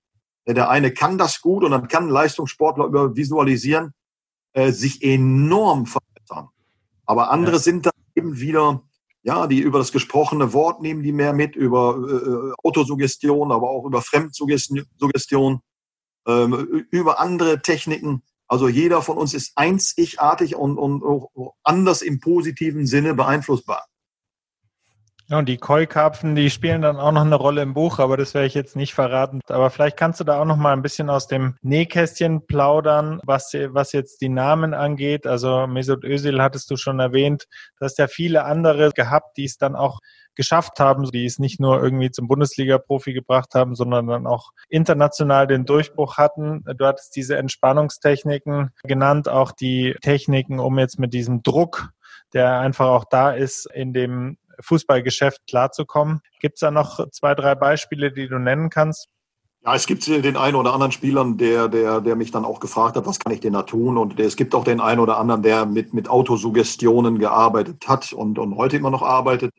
Der eine kann das gut und dann kann Leistungssportler über Visualisieren äh, sich enorm verbessern. Aber andere ja. sind dann eben wieder, ja, die über das gesprochene Wort nehmen die mehr mit, über äh, Autosuggestion, aber auch über Fremdsuggestion, äh, über andere Techniken. Also jeder von uns ist einzigartig und, und, und anders im positiven Sinne beeinflussbar. Ja, und die Koi-Karpfen, die spielen dann auch noch eine Rolle im Buch, aber das werde ich jetzt nicht verraten. Aber vielleicht kannst du da auch noch mal ein bisschen aus dem Nähkästchen plaudern, was, was jetzt die Namen angeht. Also Mesut Özil hattest du schon erwähnt. Du hast ja viele andere gehabt, die es dann auch geschafft haben, die es nicht nur irgendwie zum Bundesliga-Profi gebracht haben, sondern dann auch international den Durchbruch hatten. Du hattest diese Entspannungstechniken genannt, auch die Techniken, um jetzt mit diesem Druck, der einfach auch da ist, in dem Fußballgeschäft klarzukommen. Gibt es da noch zwei, drei Beispiele, die du nennen kannst? Ja, es gibt den einen oder anderen Spielern, der, der, der mich dann auch gefragt hat, was kann ich denn da tun? Und es gibt auch den einen oder anderen, der mit, mit Autosuggestionen gearbeitet hat und, und heute immer noch arbeitet.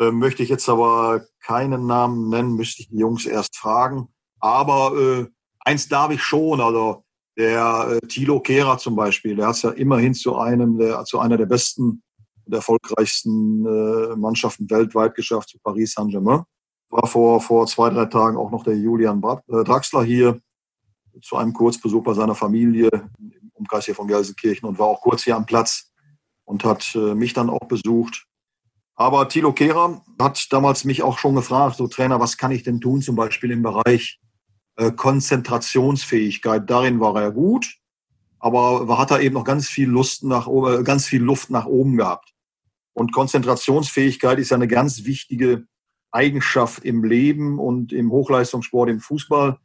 Äh, möchte ich jetzt aber keinen Namen nennen, müsste ich die Jungs erst fragen. Aber äh, eins darf ich schon, also der äh, Thilo Kehrer zum Beispiel, der hat es ja immerhin zu einem der, zu einer der besten und erfolgreichsten äh, Mannschaften weltweit geschafft, zu Paris Saint-Germain war vor, vor zwei, drei Tagen auch noch der Julian äh, Draxler hier zu einem Kurzbesuch bei seiner Familie im Umkreis hier von Gelsenkirchen und war auch kurz hier am Platz und hat äh, mich dann auch besucht. Aber Thilo Kehrer hat damals mich auch schon gefragt, so Trainer, was kann ich denn tun, zum Beispiel im Bereich äh, Konzentrationsfähigkeit. Darin war er gut, aber hat er eben noch ganz viel Lust nach, ganz viel Luft nach oben gehabt. Und Konzentrationsfähigkeit ist ja eine ganz wichtige Eigenschaft im Leben und im Hochleistungssport, im Fußball,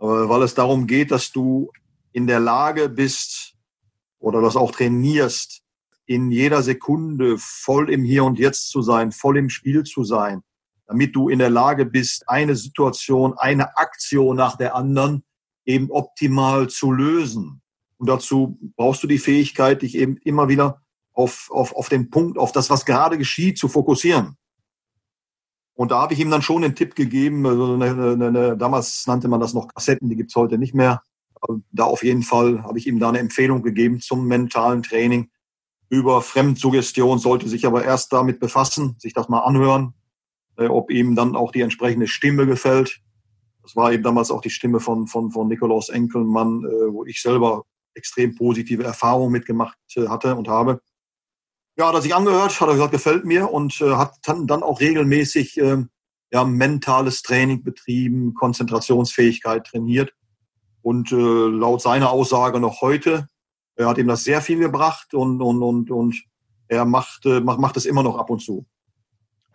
äh, weil es darum geht, dass du in der Lage bist oder das auch trainierst, in jeder Sekunde voll im Hier und Jetzt zu sein, voll im Spiel zu sein, damit du in der Lage bist, eine Situation, eine Aktion nach der anderen eben optimal zu lösen. Und dazu brauchst du die Fähigkeit, dich eben immer wieder auf, auf, auf den Punkt, auf das, was gerade geschieht, zu fokussieren. Und da habe ich ihm dann schon den Tipp gegeben, also eine, eine, eine, damals nannte man das noch Kassetten, die gibt's heute nicht mehr. Da auf jeden Fall habe ich ihm da eine Empfehlung gegeben zum mentalen Training über Fremdsuggestion, sollte sich aber erst damit befassen, sich das mal anhören, äh, ob ihm dann auch die entsprechende Stimme gefällt. Das war eben damals auch die Stimme von, von, von Nikolaus Enkelmann, äh, wo ich selber extrem positive Erfahrungen mitgemacht äh, hatte und habe. Ja, hat er sich angehört, hat er gesagt, gefällt mir und äh, hat dann, auch regelmäßig äh, ja, mentales Training betrieben, Konzentrationsfähigkeit trainiert. Und äh, laut seiner Aussage noch heute, er hat ihm das sehr viel gebracht und, und, und, und er macht, äh, macht, macht es immer noch ab und zu.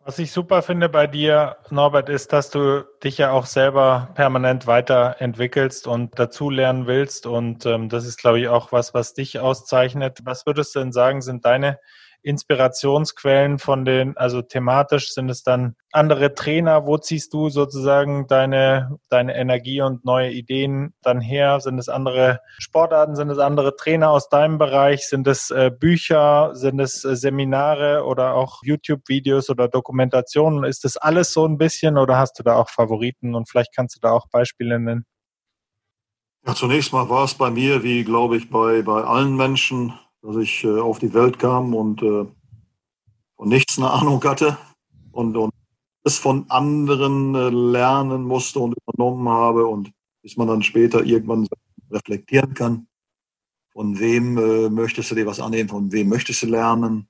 Was ich super finde bei dir, Norbert, ist, dass du dich ja auch selber permanent weiterentwickelst und dazulernen willst. Und ähm, das ist, glaube ich, auch was, was dich auszeichnet. Was würdest du denn sagen, sind deine Inspirationsquellen von den, also thematisch sind es dann andere Trainer? Wo ziehst du sozusagen deine, deine Energie und neue Ideen dann her? Sind es andere Sportarten? Sind es andere Trainer aus deinem Bereich? Sind es äh, Bücher? Sind es äh, Seminare oder auch YouTube-Videos oder Dokumentationen? Ist das alles so ein bisschen oder hast du da auch Favoriten und vielleicht kannst du da auch Beispiele nennen? Ja, zunächst mal war es bei mir, wie glaube ich bei, bei allen Menschen, dass ich äh, auf die Welt kam und äh, von nichts eine Ahnung hatte und, und es von anderen äh, lernen musste und übernommen habe und bis man dann später irgendwann reflektieren kann. Von wem äh, möchtest du dir was annehmen? Von wem möchtest du lernen?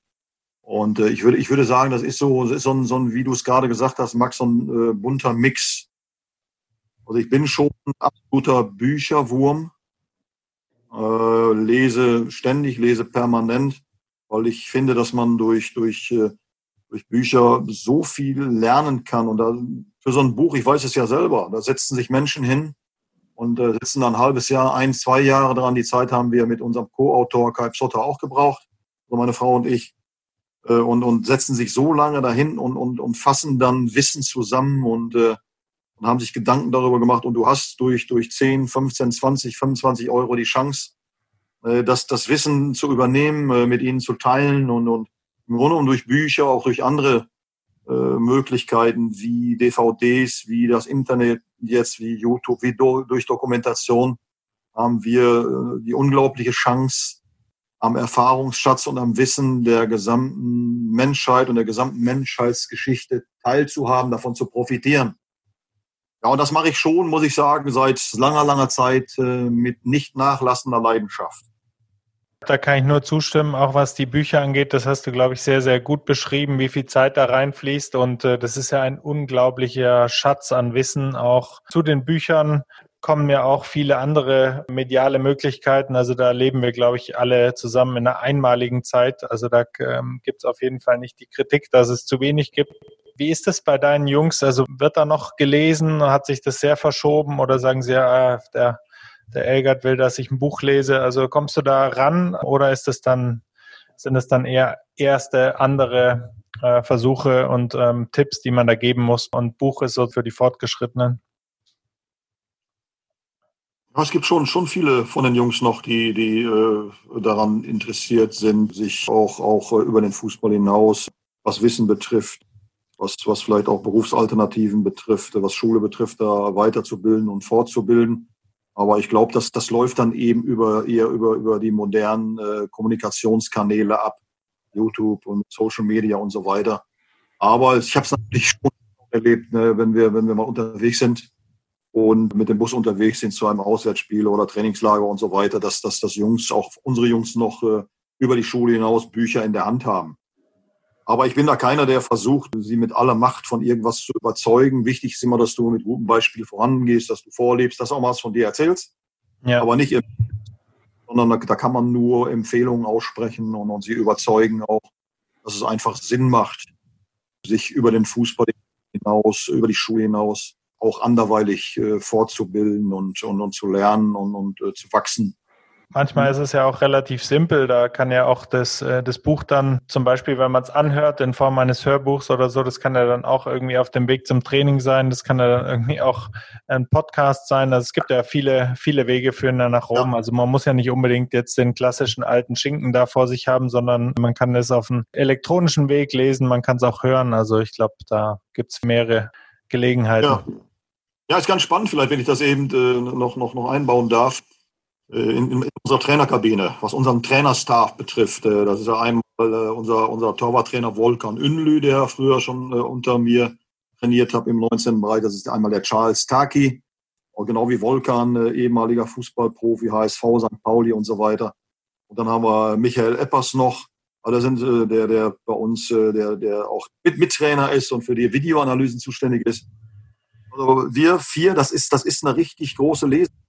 Und äh, ich würde, ich würde sagen, das ist so, das ist so ein, so ein wie du es gerade gesagt hast, Max, so ein äh, bunter Mix. Also ich bin schon ein absoluter Bücherwurm äh, lese ständig, lese permanent, weil ich finde, dass man durch, durch, äh, durch Bücher so viel lernen kann. Und da, für so ein Buch, ich weiß es ja selber, da setzen sich Menschen hin und äh, sitzen dann ein halbes Jahr, ein, zwei Jahre dran. Die Zeit haben wir mit unserem Co-Autor Kai Psotter auch gebraucht, also meine Frau und ich. Äh, und, und setzen sich so lange dahin und, und, und fassen dann Wissen zusammen und äh, und haben sich Gedanken darüber gemacht und du hast durch, durch 10, 15, 20, 25 Euro die Chance, äh, das, das Wissen zu übernehmen, äh, mit ihnen zu teilen und, und im Grunde und durch Bücher, auch durch andere äh, Möglichkeiten wie DVDs, wie das Internet jetzt, wie YouTube, wie durch Dokumentation haben wir äh, die unglaubliche Chance, am Erfahrungsschatz und am Wissen der gesamten Menschheit und der gesamten Menschheitsgeschichte teilzuhaben, davon zu profitieren. Ja, und das mache ich schon, muss ich sagen, seit langer, langer Zeit äh, mit nicht nachlassender Leidenschaft. Da kann ich nur zustimmen, auch was die Bücher angeht. Das hast du, glaube ich, sehr, sehr gut beschrieben, wie viel Zeit da reinfließt. Und äh, das ist ja ein unglaublicher Schatz an Wissen. Auch zu den Büchern kommen ja auch viele andere mediale Möglichkeiten. Also da leben wir, glaube ich, alle zusammen in einer einmaligen Zeit. Also da ähm, gibt es auf jeden Fall nicht die Kritik, dass es zu wenig gibt. Wie ist das bei deinen Jungs? Also wird da noch gelesen? Hat sich das sehr verschoben oder sagen sie, ja, der, der Elgert will, dass ich ein Buch lese? Also kommst du da ran oder ist es dann, sind es dann eher erste andere äh, Versuche und ähm, Tipps, die man da geben muss und Buch ist so für die Fortgeschrittenen? Es gibt schon, schon viele von den Jungs noch, die, die äh, daran interessiert sind, sich auch, auch äh, über den Fußball hinaus, was Wissen betrifft, was, was vielleicht auch Berufsalternativen betrifft, was Schule betrifft, da weiterzubilden und fortzubilden. Aber ich glaube, dass das läuft dann eben über eher über, über die modernen äh, Kommunikationskanäle ab, YouTube und Social Media und so weiter. Aber ich habe es natürlich schon erlebt, ne, wenn wir, wenn wir mal unterwegs sind und mit dem Bus unterwegs sind zu einem Auswärtsspiel oder Trainingslager und so weiter, dass, dass das Jungs, auch unsere Jungs noch äh, über die Schule hinaus Bücher in der Hand haben. Aber ich bin da keiner, der versucht, sie mit aller Macht von irgendwas zu überzeugen. Wichtig ist immer, dass du mit gutem Beispiel vorangehst, dass du vorlebst, dass auch mal was von dir erzählst. Ja. Aber nicht, sondern da, da, kann man nur Empfehlungen aussprechen und, und sie überzeugen auch, dass es einfach Sinn macht, sich über den Fußball hinaus, über die Schule hinaus auch anderweitig äh, fortzubilden und, und, und zu lernen und, und äh, zu wachsen. Manchmal ist es ja auch relativ simpel. Da kann ja auch das, äh, das Buch dann zum Beispiel, wenn man es anhört in Form eines Hörbuchs oder so, das kann ja dann auch irgendwie auf dem Weg zum Training sein. Das kann ja dann irgendwie auch ein Podcast sein. Also es gibt ja viele, viele Wege führen da nach Rom. Also man muss ja nicht unbedingt jetzt den klassischen alten Schinken da vor sich haben, sondern man kann es auf einem elektronischen Weg lesen. Man kann es auch hören. Also ich glaube, da gibt es mehrere Gelegenheiten. Ja. ja, ist ganz spannend vielleicht, wenn ich das eben äh, noch, noch, noch einbauen darf. Äh, in, in, unserer Trainerkabine, was unseren Trainerstaff betrifft. Äh, das ist ja einmal äh, unser, unser Torwarttrainer Volkan Ünlü, der früher schon unter mir trainiert hat im 19. Bereich. Das ist einmal der Charles Taki, genau wie Volkan, ehemaliger Fußballprofi, HSV, St. Pauli und so weiter. Und dann haben wir Michael Eppers noch, also sind der, der bei uns, der, der auch mit Mittrainer ist und für die Videoanalysen zuständig ist. Also wir vier, das ist, das ist eine richtig große Lesung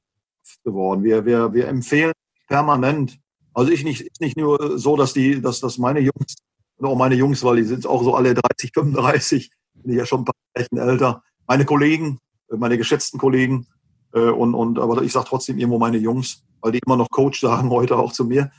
geworden. Wir, wir, wir empfehlen permanent. Also ich nicht, nicht nur so, dass die, dass, dass meine Jungs, auch meine Jungs, weil die sind auch so alle 30, 35, bin ich ja schon ein paar Jährchen älter. Meine Kollegen, meine geschätzten Kollegen, äh, und, und, aber ich sage trotzdem irgendwo meine Jungs, weil die immer noch Coach sagen heute auch zu mir.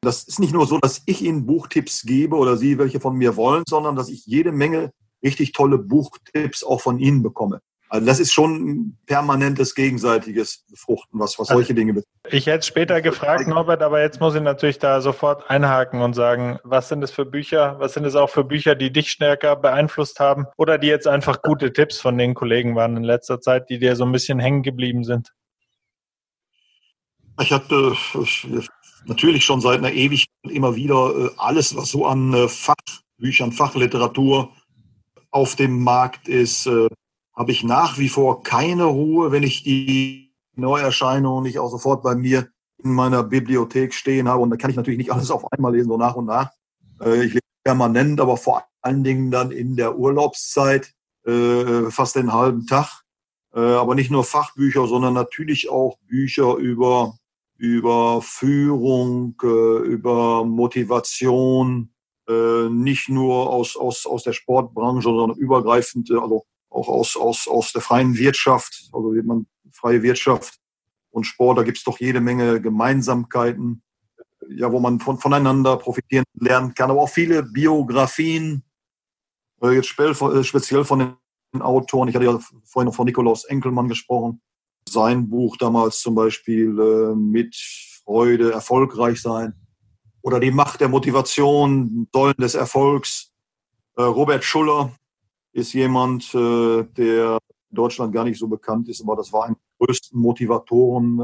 Das ist nicht nur so, dass ich ihnen Buchtipps gebe oder sie welche von mir wollen, sondern dass ich jede Menge richtig tolle Buchtipps auch von ihnen bekomme. Also das ist schon ein permanentes gegenseitiges Befruchten, was, was solche Dinge betrifft. Ich hätte später gefragt, Norbert, aber jetzt muss ich natürlich da sofort einhaken und sagen, was sind es für Bücher? Was sind es auch für Bücher, die dich stärker beeinflusst haben oder die jetzt einfach gute Tipps von den Kollegen waren in letzter Zeit, die dir so ein bisschen hängen geblieben sind? Ich hatte natürlich schon seit einer Ewigkeit immer wieder äh, alles, was so an äh, Fachbüchern, Fachliteratur auf dem Markt ist, äh, habe ich nach wie vor keine Ruhe, wenn ich die Neuerscheinungen nicht auch sofort bei mir in meiner Bibliothek stehen habe. Und da kann ich natürlich nicht alles auf einmal lesen, so nach und nach. Äh, ich lese permanent, aber vor allen Dingen dann in der Urlaubszeit äh, fast den halben Tag. Äh, aber nicht nur Fachbücher, sondern natürlich auch Bücher über, über Führung, über Motivation, nicht nur aus, aus, aus der Sportbranche, sondern übergreifend, also auch aus, aus, aus der freien Wirtschaft, also man freie Wirtschaft und Sport, da gibt es doch jede Menge Gemeinsamkeiten, ja, wo man von, voneinander profitieren lernen kann, aber auch viele Biografien, äh, jetzt äh, speziell von den Autoren, ich hatte ja vorhin noch von Nikolaus Enkelmann gesprochen, sein Buch damals zum Beispiel äh, mit Freude erfolgreich sein oder die Macht der Motivation, Säulen des Erfolgs. Robert Schuller, ist jemand, äh, der in Deutschland gar nicht so bekannt ist, aber das war ein der größten Motivatoren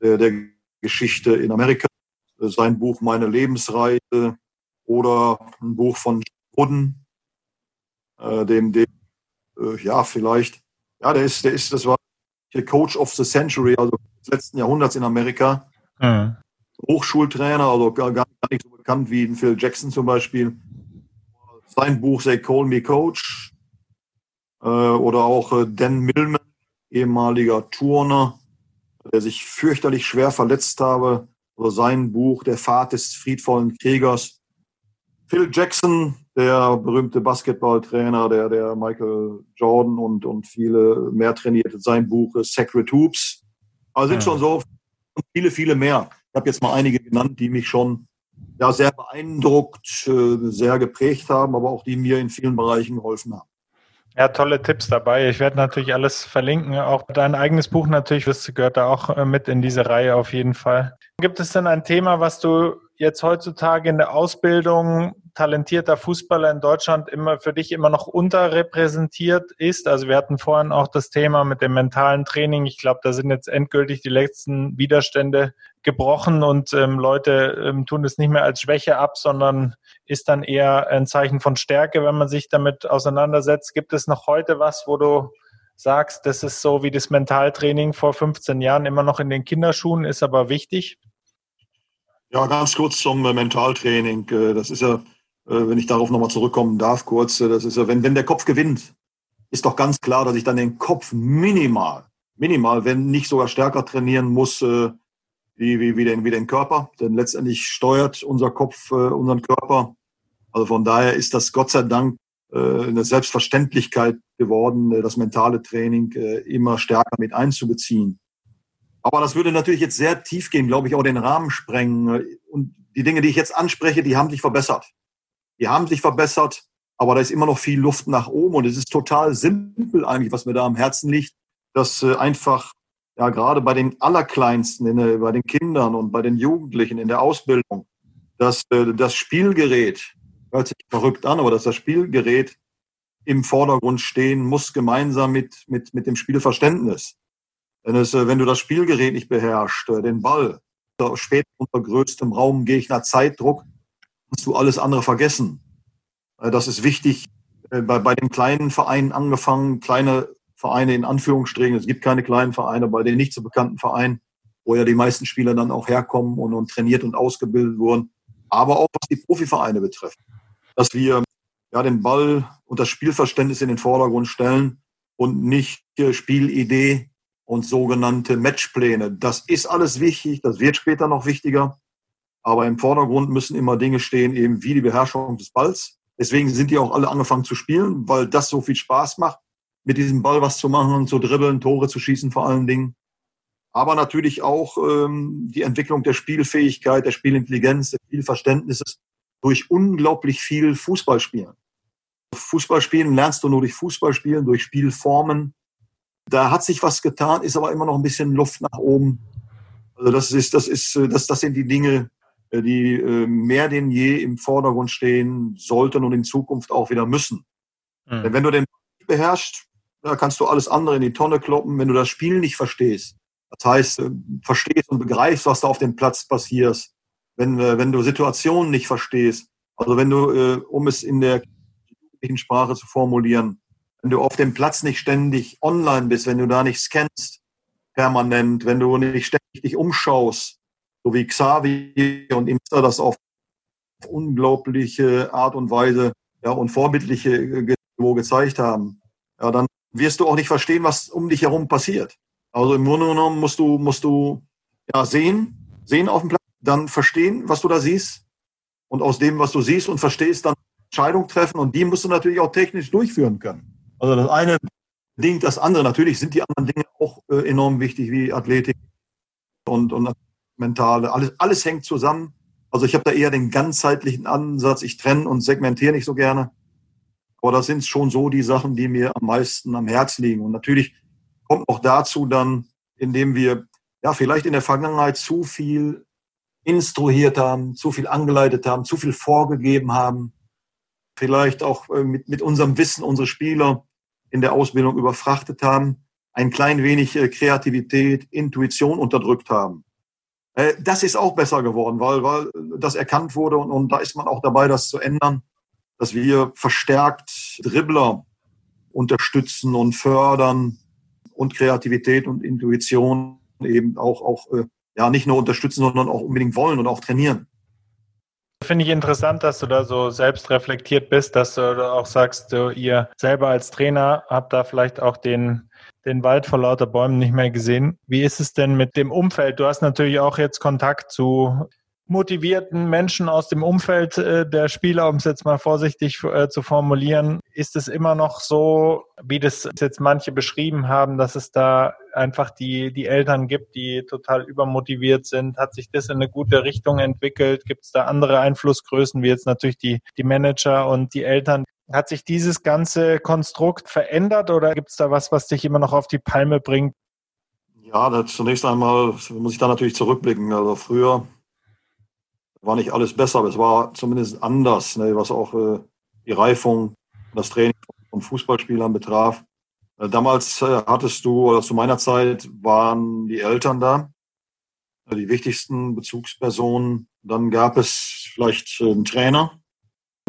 äh, der Geschichte in Amerika. Sein Buch Meine Lebensreise oder ein Buch von Wooden, äh, dem, dem ja, vielleicht, ja, der ist, der ist, das war der Coach of the Century, also des letzten Jahrhunderts in Amerika. Mhm. Hochschultrainer, also gar, gar nicht so bekannt wie Phil Jackson zum Beispiel sein Buch They Call Me Coach äh, oder auch äh, Dan Millman, ehemaliger Turner, der sich fürchterlich schwer verletzt habe, oder sein Buch Der Pfad des friedvollen Kriegers. Phil Jackson, der berühmte Basketballtrainer, der, der Michael Jordan und, und viele mehr trainierte, sein Buch Sacred Hoops. Also sind ja. schon so viele, viele mehr. Ich habe jetzt mal einige genannt, die mich schon ja, sehr beeindruckt, äh, sehr geprägt haben, aber auch die mir in vielen Bereichen geholfen haben. Ja, tolle Tipps dabei. Ich werde natürlich alles verlinken. Auch dein eigenes Buch natürlich, das gehört da auch äh, mit in diese Reihe auf jeden Fall. Gibt es denn ein Thema, was du jetzt heutzutage in der Ausbildung talentierter Fußballer in Deutschland immer für dich immer noch unterrepräsentiert ist? Also wir hatten vorhin auch das Thema mit dem mentalen Training. Ich glaube, da sind jetzt endgültig die letzten Widerstände gebrochen und ähm, Leute ähm, tun es nicht mehr als Schwäche ab, sondern ist dann eher ein Zeichen von Stärke, wenn man sich damit auseinandersetzt. Gibt es noch heute was, wo du sagst, das ist so wie das Mentaltraining vor 15 Jahren immer noch in den Kinderschuhen, ist aber wichtig? Ja, ganz kurz zum äh, Mentaltraining. Äh, das ist ja, wenn ich darauf nochmal zurückkommen darf, kurz, das ist ja, wenn, wenn der Kopf gewinnt, ist doch ganz klar, dass ich dann den Kopf minimal, minimal, wenn nicht sogar stärker trainieren muss, wie, wie, wie, den, wie den Körper. Denn letztendlich steuert unser Kopf unseren Körper. Also von daher ist das Gott sei Dank eine Selbstverständlichkeit geworden, das mentale Training immer stärker mit einzubeziehen. Aber das würde natürlich jetzt sehr tief gehen, glaube ich, auch den Rahmen sprengen. Und die Dinge, die ich jetzt anspreche, die haben sich verbessert. Die haben sich verbessert, aber da ist immer noch viel Luft nach oben. Und es ist total simpel eigentlich, was mir da am Herzen liegt, dass äh, einfach, ja, gerade bei den Allerkleinsten, in, bei den Kindern und bei den Jugendlichen in der Ausbildung, dass äh, das Spielgerät, hört sich verrückt an, aber dass das Spielgerät im Vordergrund stehen muss, gemeinsam mit, mit, mit dem Spielverständnis. Wenn, es, äh, wenn du das Spielgerät nicht beherrschst, den Ball, später unter größtem Raum Gegner Zeitdruck, musst du alles andere vergessen. Äh, das ist wichtig bei, bei den kleinen Vereinen angefangen, kleine Vereine in Anführungsstrichen. Es gibt keine kleinen Vereine, bei den nicht so bekannten Vereinen, wo ja die meisten Spieler dann auch herkommen und, und trainiert und ausgebildet wurden. Aber auch was die Profivereine betrifft. Dass wir ja, den Ball und das Spielverständnis in den Vordergrund stellen und nicht Spielidee und sogenannte Matchpläne. Das ist alles wichtig, das wird später noch wichtiger. Aber im Vordergrund müssen immer Dinge stehen, eben wie die Beherrschung des Balls. Deswegen sind die auch alle angefangen zu spielen, weil das so viel Spaß macht, mit diesem Ball was zu machen und zu dribbeln, Tore zu schießen vor allen Dingen. Aber natürlich auch ähm, die Entwicklung der Spielfähigkeit, der Spielintelligenz, des Spielverständnisses durch unglaublich viel Fußballspielen. Fußballspielen lernst du nur durch Fußballspielen, durch Spielformen, da hat sich was getan, ist aber immer noch ein bisschen Luft nach oben. Also das ist, das ist, das, das sind die Dinge, äh, die äh, mehr denn je im Vordergrund stehen sollten und in Zukunft auch wieder müssen. Mhm. Denn wenn du den beherrschst, da kannst du alles andere in die Tonne kloppen, wenn du das Spiel nicht verstehst. Das heißt, äh, verstehst und begreifst, was da auf dem Platz passiert. Wenn, wenn du Situationen nicht verstehst, also wenn du, um es in der Sprache zu formulieren, wenn du auf dem Platz nicht ständig online bist, wenn du da nicht scannst permanent, wenn du nicht ständig dich umschaust, so wie Xavi und Imster das auf unglaubliche Art und Weise ja, und vorbildliche Niveau gezeigt haben, ja, dann wirst du auch nicht verstehen, was um dich herum passiert. Also im Grunde genommen musst du, musst du ja, sehen, sehen auf dem Platz, dann verstehen, was du da siehst und aus dem, was du siehst und verstehst, dann Entscheidung treffen und die musst du natürlich auch technisch durchführen können. Also das eine bedingt das andere. Natürlich sind die anderen Dinge auch äh, enorm wichtig, wie Athletik und, und mentale. Alles, alles hängt zusammen. Also ich habe da eher den ganzheitlichen Ansatz. Ich trenne und segmentiere nicht so gerne. Aber das sind schon so die Sachen, die mir am meisten am Herz liegen. Und natürlich kommt auch dazu dann, indem wir ja vielleicht in der Vergangenheit zu viel instruiert haben, zu viel angeleitet haben, zu viel vorgegeben haben, vielleicht auch äh, mit, mit unserem Wissen unsere Spieler in der Ausbildung überfrachtet haben, ein klein wenig äh, Kreativität, Intuition unterdrückt haben. Äh, das ist auch besser geworden, weil, weil das erkannt wurde und, und da ist man auch dabei, das zu ändern, dass wir verstärkt Dribbler unterstützen und fördern und Kreativität und Intuition eben auch, auch äh, ja, nicht nur unterstützen, sondern auch unbedingt wollen und auch trainieren. Finde ich interessant, dass du da so selbst reflektiert bist, dass du auch sagst, du, ihr selber als Trainer habt da vielleicht auch den, den Wald vor lauter Bäumen nicht mehr gesehen. Wie ist es denn mit dem Umfeld? Du hast natürlich auch jetzt Kontakt zu motivierten Menschen aus dem Umfeld äh, der Spieler, um es jetzt mal vorsichtig äh, zu formulieren, ist es immer noch so, wie das jetzt manche beschrieben haben, dass es da einfach die, die Eltern gibt, die total übermotiviert sind? Hat sich das in eine gute Richtung entwickelt? Gibt es da andere Einflussgrößen, wie jetzt natürlich die, die Manager und die Eltern? Hat sich dieses ganze Konstrukt verändert oder gibt es da was, was dich immer noch auf die Palme bringt? Ja, zunächst einmal muss ich da natürlich zurückblicken. Also früher war nicht alles besser, aber es war zumindest anders, ne, was auch äh, die Reifung, das Training von Fußballspielern betraf. Äh, damals äh, hattest du, oder zu meiner Zeit waren die Eltern da, äh, die wichtigsten Bezugspersonen. Dann gab es vielleicht äh, einen Trainer,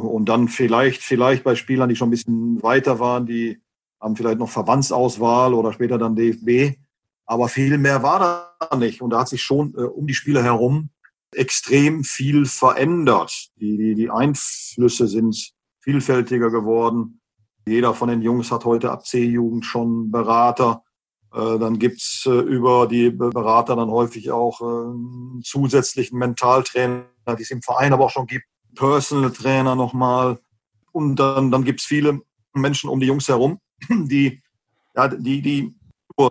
und dann vielleicht, vielleicht bei Spielern, die schon ein bisschen weiter waren, die haben vielleicht noch Verbandsauswahl oder später dann DFB. Aber viel mehr war da nicht. Und da hat sich schon äh, um die Spieler herum extrem viel verändert. Die, die, die Einflüsse sind vielfältiger geworden. Jeder von den Jungs hat heute ab C-Jugend schon Berater. Äh, dann gibt's äh, über die Berater dann häufig auch äh, zusätzlichen Mentaltrainer, die es im Verein aber auch schon gibt. Personal Trainer nochmal. Und dann, dann gibt es viele Menschen um die Jungs herum, die, ja, die, die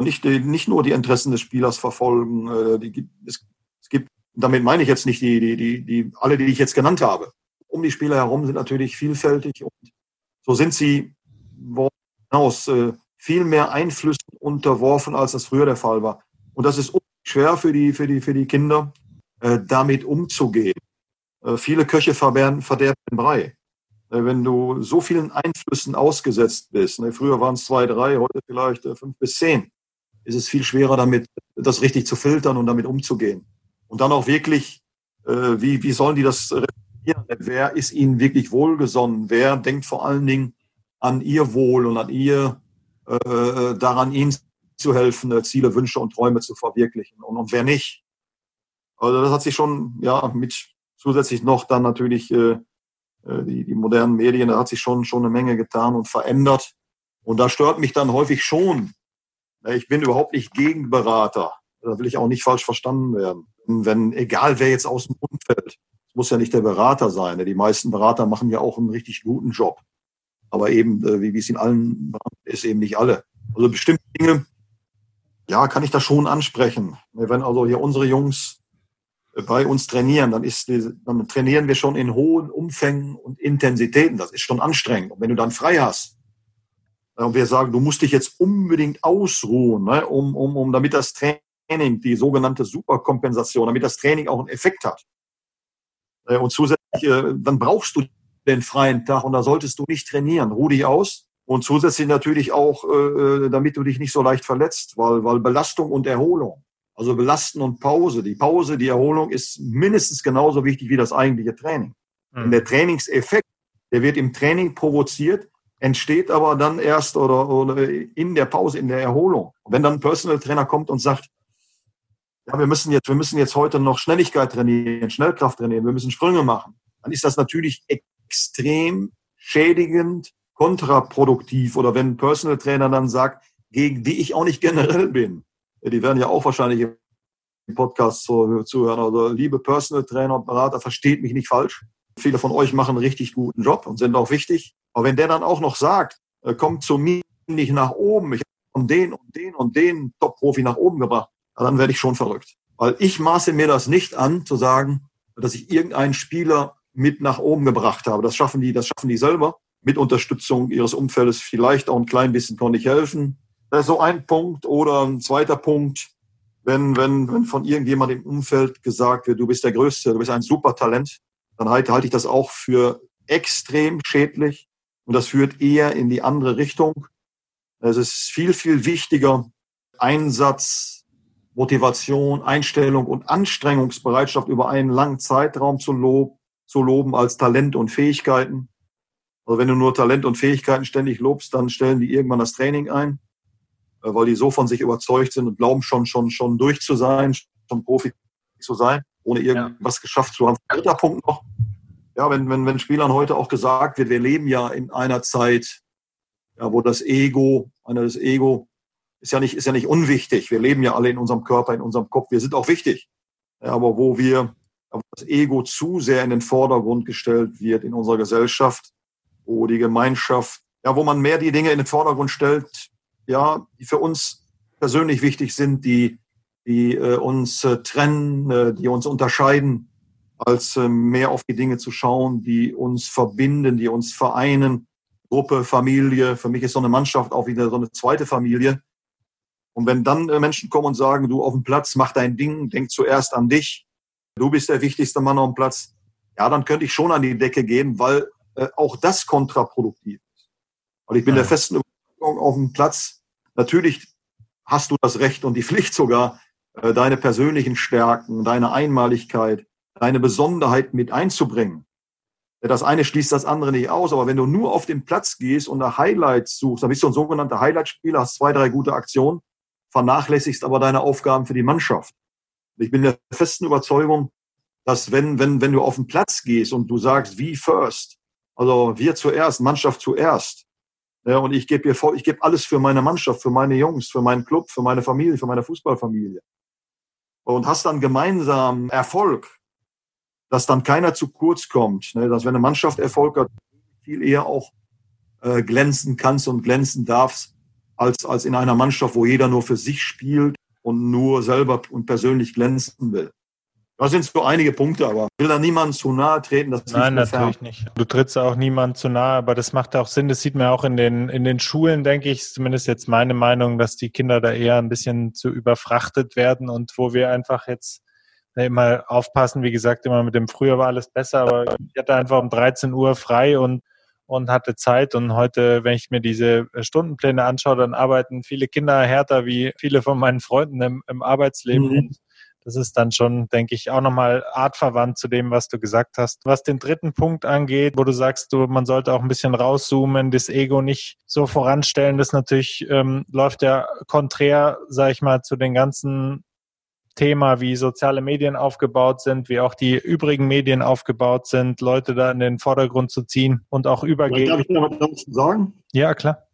nicht, nicht nur die Interessen des Spielers verfolgen. Äh, die, es, es gibt, damit meine ich jetzt nicht die, die, die, die, alle, die ich jetzt genannt habe. Um die Spieler herum sind natürlich vielfältig und so sind sie hinaus äh, viel mehr Einflüssen unterworfen, als das früher der Fall war. Und das ist schwer für die, für die, für die Kinder, äh, damit umzugehen. Äh, viele Köche verderben, verderben den Brei. Äh, wenn du so vielen Einflüssen ausgesetzt bist, ne, früher waren es zwei, drei, heute vielleicht äh, fünf bis zehn, ist es viel schwerer damit, das richtig zu filtern und damit umzugehen. Und dann auch wirklich, wie, wie sollen die das respektieren? Wer ist ihnen wirklich wohlgesonnen? Wer denkt vor allen Dingen an ihr Wohl und an ihr, äh, daran ihnen zu helfen, Ziele, Wünsche und Träume zu verwirklichen und, und wer nicht? Also das hat sich schon ja mit zusätzlich noch dann natürlich äh, äh, die, die modernen Medien, da hat sich schon, schon eine Menge getan und verändert. Und da stört mich dann häufig schon. Ich bin überhaupt nicht gegen Berater. Da will ich auch nicht falsch verstanden werden. Wenn, egal wer jetzt aus dem Umfeld, es muss ja nicht der Berater sein. Die meisten Berater machen ja auch einen richtig guten Job. Aber eben, äh, wie es in allen ist, eben nicht alle. Also bestimmte Dinge, ja, kann ich da schon ansprechen. Wenn also hier unsere Jungs bei uns trainieren, dann, ist, dann trainieren wir schon in hohen Umfängen und Intensitäten. Das ist schon anstrengend. Und wenn du dann frei hast, äh, und wir sagen, du musst dich jetzt unbedingt ausruhen, ne, um, um, um, damit das Training, die sogenannte Superkompensation, damit das Training auch einen Effekt hat. Äh, und zusätzlich, äh, dann brauchst du den freien Tag und da solltest du nicht trainieren. Ruh dich aus. Und zusätzlich natürlich auch, damit du dich nicht so leicht verletzt, weil, weil Belastung und Erholung also Belasten und Pause. Die Pause, die Erholung ist mindestens genauso wichtig wie das eigentliche Training. Mhm. Und der Trainingseffekt, der wird im Training provoziert, entsteht aber dann erst oder, oder in der Pause, in der Erholung. Und wenn dann ein Personal Trainer kommt und sagt, ja, wir müssen jetzt, wir müssen jetzt heute noch Schnelligkeit trainieren, Schnellkraft trainieren, wir müssen Sprünge machen, dann ist das natürlich extrem schädigend, kontraproduktiv. Oder wenn ein Personal Trainer dann sagt, gegen die ich auch nicht generell bin, die werden ja auch wahrscheinlich im Podcast zuhören. Also liebe Personal Trainer und Berater, versteht mich nicht falsch. Viele von euch machen einen richtig guten Job und sind auch wichtig. Aber wenn der dann auch noch sagt, äh, kommt zu mir nicht nach oben, ich habe von den und den und den Top-Profi nach oben gebracht, dann werde ich schon verrückt. Weil ich maße mir das nicht an, zu sagen, dass ich irgendeinen Spieler mit nach oben gebracht habe. Das schaffen die, das schaffen die selber. Mit Unterstützung ihres Umfeldes vielleicht auch ein klein bisschen konnte ich helfen. Das ist so ein Punkt. Oder ein zweiter Punkt, wenn, wenn, wenn von irgendjemandem im Umfeld gesagt wird, du bist der Größte, du bist ein super Talent, dann halte, halte ich das auch für extrem schädlich. Und das führt eher in die andere Richtung. Es ist viel, viel wichtiger, Einsatz, Motivation, Einstellung und Anstrengungsbereitschaft über einen langen Zeitraum zu, lob, zu loben als Talent und Fähigkeiten. Also wenn du nur Talent und Fähigkeiten ständig lobst, dann stellen die irgendwann das Training ein. Äh, weil die so von sich überzeugt sind und glauben schon, schon, schon durch zu sein, schon Profi zu sein, ohne irgendwas ja. geschafft zu haben. Dritter Punkt noch. Ja, wenn, wenn, wenn Spielern heute auch gesagt wird, wir leben ja in einer Zeit, ja, wo das Ego, einer das Ego ist ja nicht, ist ja nicht unwichtig. Wir leben ja alle in unserem Körper, in unserem Kopf. Wir sind auch wichtig. Ja, aber wo wir, wo das Ego zu sehr in den Vordergrund gestellt wird in unserer Gesellschaft, wo die Gemeinschaft, ja, wo man mehr die Dinge in den Vordergrund stellt, ja, die für uns persönlich wichtig sind, die, die äh, uns äh, trennen, äh, die uns unterscheiden, als äh, mehr auf die Dinge zu schauen, die uns verbinden, die uns vereinen, Gruppe, Familie. Für mich ist so eine Mannschaft auch wieder so eine zweite Familie. Und wenn dann äh, Menschen kommen und sagen, du auf dem Platz, mach dein Ding, denk zuerst an dich, du bist der wichtigste Mann auf dem Platz, ja, dann könnte ich schon an die Decke gehen, weil äh, auch das kontraproduktiv ist. Weil ich bin ja. der festen Überzeugung auf dem Platz, natürlich hast du das Recht und die Pflicht sogar, äh, deine persönlichen Stärken, deine Einmaligkeit, deine Besonderheit mit einzubringen. Das eine schließt das andere nicht aus, aber wenn du nur auf den Platz gehst und nach Highlights suchst, dann bist du ein sogenannter Highlight-Spieler, hast zwei, drei gute Aktionen, vernachlässigst aber deine Aufgaben für die Mannschaft. Ich bin der festen Überzeugung, dass wenn, wenn, wenn du auf den Platz gehst und du sagst, wie first, also wir zuerst, Mannschaft zuerst, ja, und ich gebe hier ich gebe alles für meine Mannschaft, für meine Jungs, für meinen Club, für meine Familie, für meine Fußballfamilie. Und hast dann gemeinsam Erfolg, dass dann keiner zu kurz kommt. Ne? Dass wenn eine Mannschaft Erfolg hat, viel eher auch äh, glänzen kannst und glänzen darfst, als, als in einer Mannschaft, wo jeder nur für sich spielt und nur selber und persönlich glänzen will. Das sind so einige Punkte, aber ich will da niemandem zu nahe treten. Das Nein, natürlich fern. nicht. Du trittst auch niemandem zu nahe, aber das macht auch Sinn. Das sieht man auch in den, in den Schulen, denke ich, zumindest jetzt meine Meinung, dass die Kinder da eher ein bisschen zu überfrachtet werden und wo wir einfach jetzt immer aufpassen, wie gesagt, immer mit dem früher war alles besser, aber ich hatte einfach um 13 Uhr frei und und hatte Zeit. Und heute, wenn ich mir diese Stundenpläne anschaue, dann arbeiten viele Kinder härter wie viele von meinen Freunden im, im Arbeitsleben. Mhm. Das ist dann schon, denke ich, auch nochmal artverwandt zu dem, was du gesagt hast. Was den dritten Punkt angeht, wo du sagst, du, man sollte auch ein bisschen rauszoomen, das Ego nicht so voranstellen, das natürlich ähm, läuft ja konträr, sag ich mal, zu den ganzen Thema, wie soziale Medien aufgebaut sind, wie auch die übrigen Medien aufgebaut sind, Leute da in den Vordergrund zu ziehen und auch übergehen. Darf ich da was sagen? Ja, klar.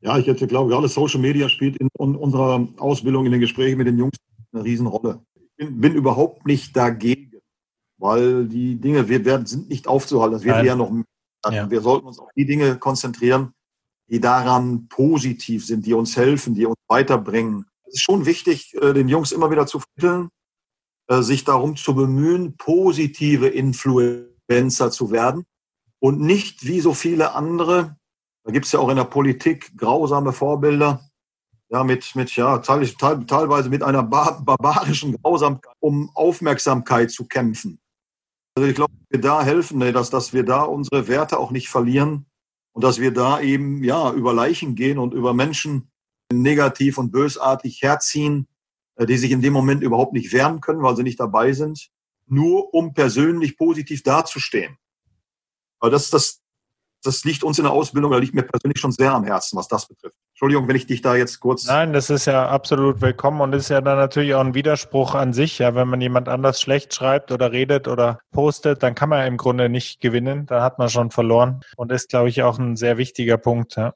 Ja, ich hätte, glaube gerade Social Media spielt in unserer Ausbildung, in den Gesprächen mit den Jungs eine Riesenrolle. Ich bin, bin überhaupt nicht dagegen, weil die Dinge, wir werden, sind nicht aufzuhalten. Das wird ja noch ja. Wir sollten uns auf die Dinge konzentrieren, die daran positiv sind, die uns helfen, die uns weiterbringen, es ist schon wichtig, äh, den Jungs immer wieder zu vermitteln, äh, sich darum zu bemühen, positive Influencer zu werden und nicht wie so viele andere, da gibt es ja auch in der Politik grausame Vorbilder, ja, mit, mit ja, teilweise mit einer barbarischen Grausamkeit, um Aufmerksamkeit zu kämpfen. Also ich glaube, wir da helfen, dass, dass wir da unsere Werte auch nicht verlieren und dass wir da eben ja über Leichen gehen und über Menschen, negativ und bösartig herziehen, äh, die sich in dem Moment überhaupt nicht wehren können, weil sie nicht dabei sind, nur um persönlich positiv dazustehen. Aber das, das, das liegt uns in der Ausbildung, da liegt mir persönlich schon sehr am Herzen, was das betrifft. Entschuldigung, wenn ich dich da jetzt kurz. Nein, das ist ja absolut willkommen und ist ja dann natürlich auch ein Widerspruch an sich. Ja, wenn man jemand anders schlecht schreibt oder redet oder postet, dann kann man im Grunde nicht gewinnen. Da hat man schon verloren und ist, glaube ich, auch ein sehr wichtiger Punkt. Ja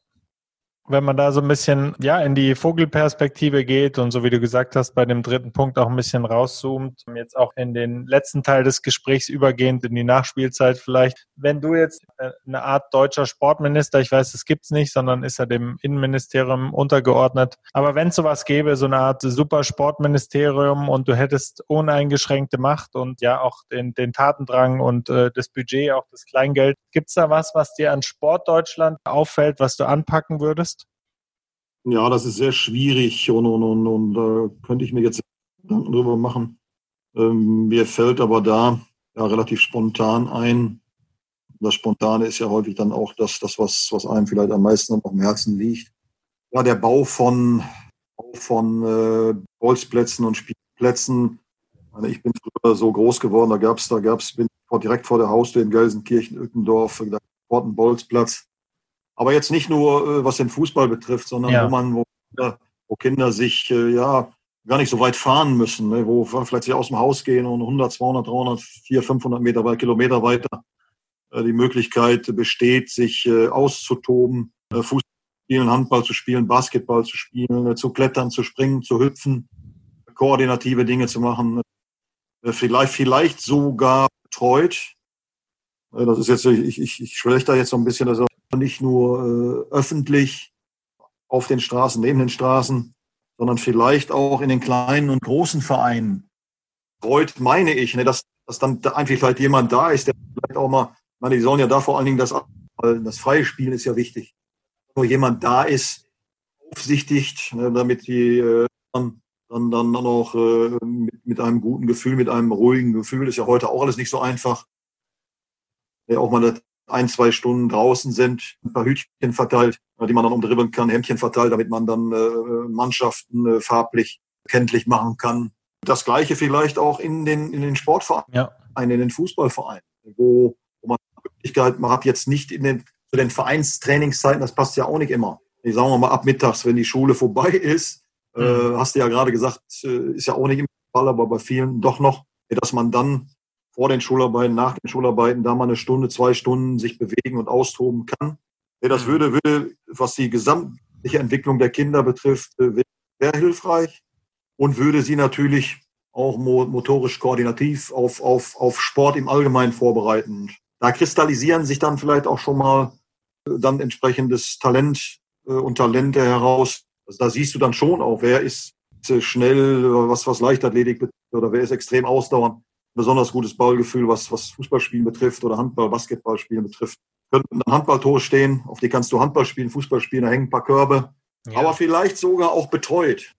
wenn man da so ein bisschen ja in die Vogelperspektive geht und so wie du gesagt hast, bei dem dritten Punkt auch ein bisschen rauszoomt, jetzt auch in den letzten Teil des Gesprächs übergehend in die Nachspielzeit vielleicht. Wenn du jetzt äh, eine Art deutscher Sportminister, ich weiß, das gibt's nicht, sondern ist ja dem Innenministerium untergeordnet. Aber wenn es sowas gäbe, so eine Art super Sportministerium und du hättest uneingeschränkte Macht und ja auch den, den Tatendrang und äh, das Budget, auch das Kleingeld, gibt's da was, was dir an Sport Deutschland auffällt, was du anpacken würdest? Ja, das ist sehr schwierig und, und, und, und da könnte ich mir jetzt Gedanken drüber machen. Ähm, mir fällt aber da ja relativ spontan ein. Das Spontane ist ja häufig dann auch das, das was, was einem vielleicht am meisten dem Herzen liegt. Ja, der Bau von, von äh, Bolzplätzen und Spielplätzen. Ich bin früher so groß geworden, da gab es, da gab's, bin direkt vor der Haustür in Gelsenkirchen, Ückendorf, da einen Bolzplatz. Aber jetzt nicht nur, äh, was den Fußball betrifft, sondern ja. wo man, wo, wo, Kinder sich äh, ja gar nicht so weit fahren müssen, ne? wo vielleicht sie aus dem Haus gehen und 100, 200, 300, 400, 500 Meter weit, Kilometer weiter äh, die Möglichkeit besteht, sich auszutoben, Fußball zu spielen, Handball zu spielen, Basketball zu spielen, zu klettern, zu springen, zu hüpfen, koordinative Dinge zu machen, vielleicht, vielleicht sogar betreut. Das ist jetzt, ich, ich, ich schwäche da jetzt so ein bisschen, dass nicht nur äh, öffentlich auf den Straßen, neben den Straßen, sondern vielleicht auch in den kleinen und großen Vereinen. Freut meine ich, ne, dass, dass dann einfach vielleicht jemand da ist, der vielleicht auch mal, meine, die sollen ja da vor allen Dingen das das freie Spielen ist ja wichtig. Nur jemand da ist, aufsichtigt, ne, damit die äh, dann, dann, dann auch äh, mit, mit einem guten Gefühl, mit einem ruhigen Gefühl, ist ja heute auch alles nicht so einfach, der auch mal ein, zwei Stunden draußen sind, ein paar Hütchen verteilt, die man dann umdribbeln kann, Hemdchen verteilt, damit man dann äh, Mannschaften äh, farblich kenntlich machen kann. Das gleiche vielleicht auch in den, in den Sportvereinen, ja. in den Fußballvereinen, wo, wo man die Möglichkeit, man hat jetzt nicht in den, zu den Vereinstrainingszeiten, das passt ja auch nicht immer. Ich sage mal ab mittags, wenn die Schule vorbei ist, äh, mhm. äh, hast du ja gerade gesagt, äh, ist ja auch nicht immer der Fall, aber bei vielen doch noch, dass man dann vor den Schularbeiten, nach den Schularbeiten da mal eine Stunde, zwei Stunden sich bewegen und austoben kann. Das mhm. würde, würde was die gesamtliche Entwicklung der Kinder betrifft, äh, sehr hilfreich und würde sie natürlich auch motorisch koordinativ auf, auf, auf Sport im Allgemeinen vorbereiten. Da kristallisieren sich dann vielleicht auch schon mal äh, dann entsprechendes Talent äh, und Talente heraus. Also da siehst du dann schon auch, wer ist schnell, was, was Leichtathletik betrifft, oder wer ist extrem ausdauernd besonders gutes Ballgefühl, was, was Fußballspielen betrifft oder Handball, Basketballspielen betrifft. Könnten dann Handballtore stehen, auf die kannst du Handball spielen, Fußball spielen, da hängen ein paar Körbe, ja. aber vielleicht sogar auch betreut.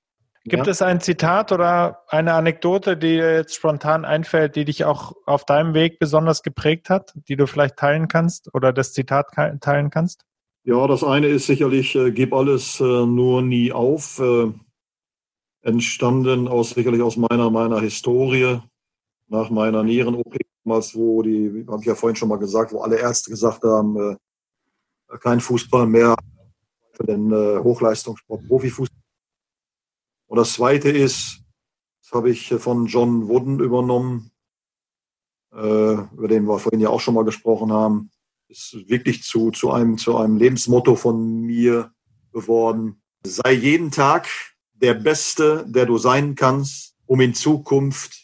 Gibt ja? es ein Zitat oder eine Anekdote, die dir jetzt spontan einfällt, die dich auch auf deinem Weg besonders geprägt hat, die du vielleicht teilen kannst oder das Zitat teilen kannst? Ja, das eine ist sicherlich, äh, gib alles äh, nur nie auf. Äh, entstanden aus sicherlich aus meiner, meiner Historie nach meiner Nieren-OP damals, wo die, habe ich ja vorhin schon mal gesagt, wo alle Ärzte gesagt haben, äh, kein Fußball mehr für den äh, Hochleistungssport, Profifußball. Und das Zweite ist, das habe ich von John Wooden übernommen, äh, über den wir vorhin ja auch schon mal gesprochen haben, ist wirklich zu, zu, einem, zu einem Lebensmotto von mir geworden. Sei jeden Tag der Beste, der du sein kannst, um in Zukunft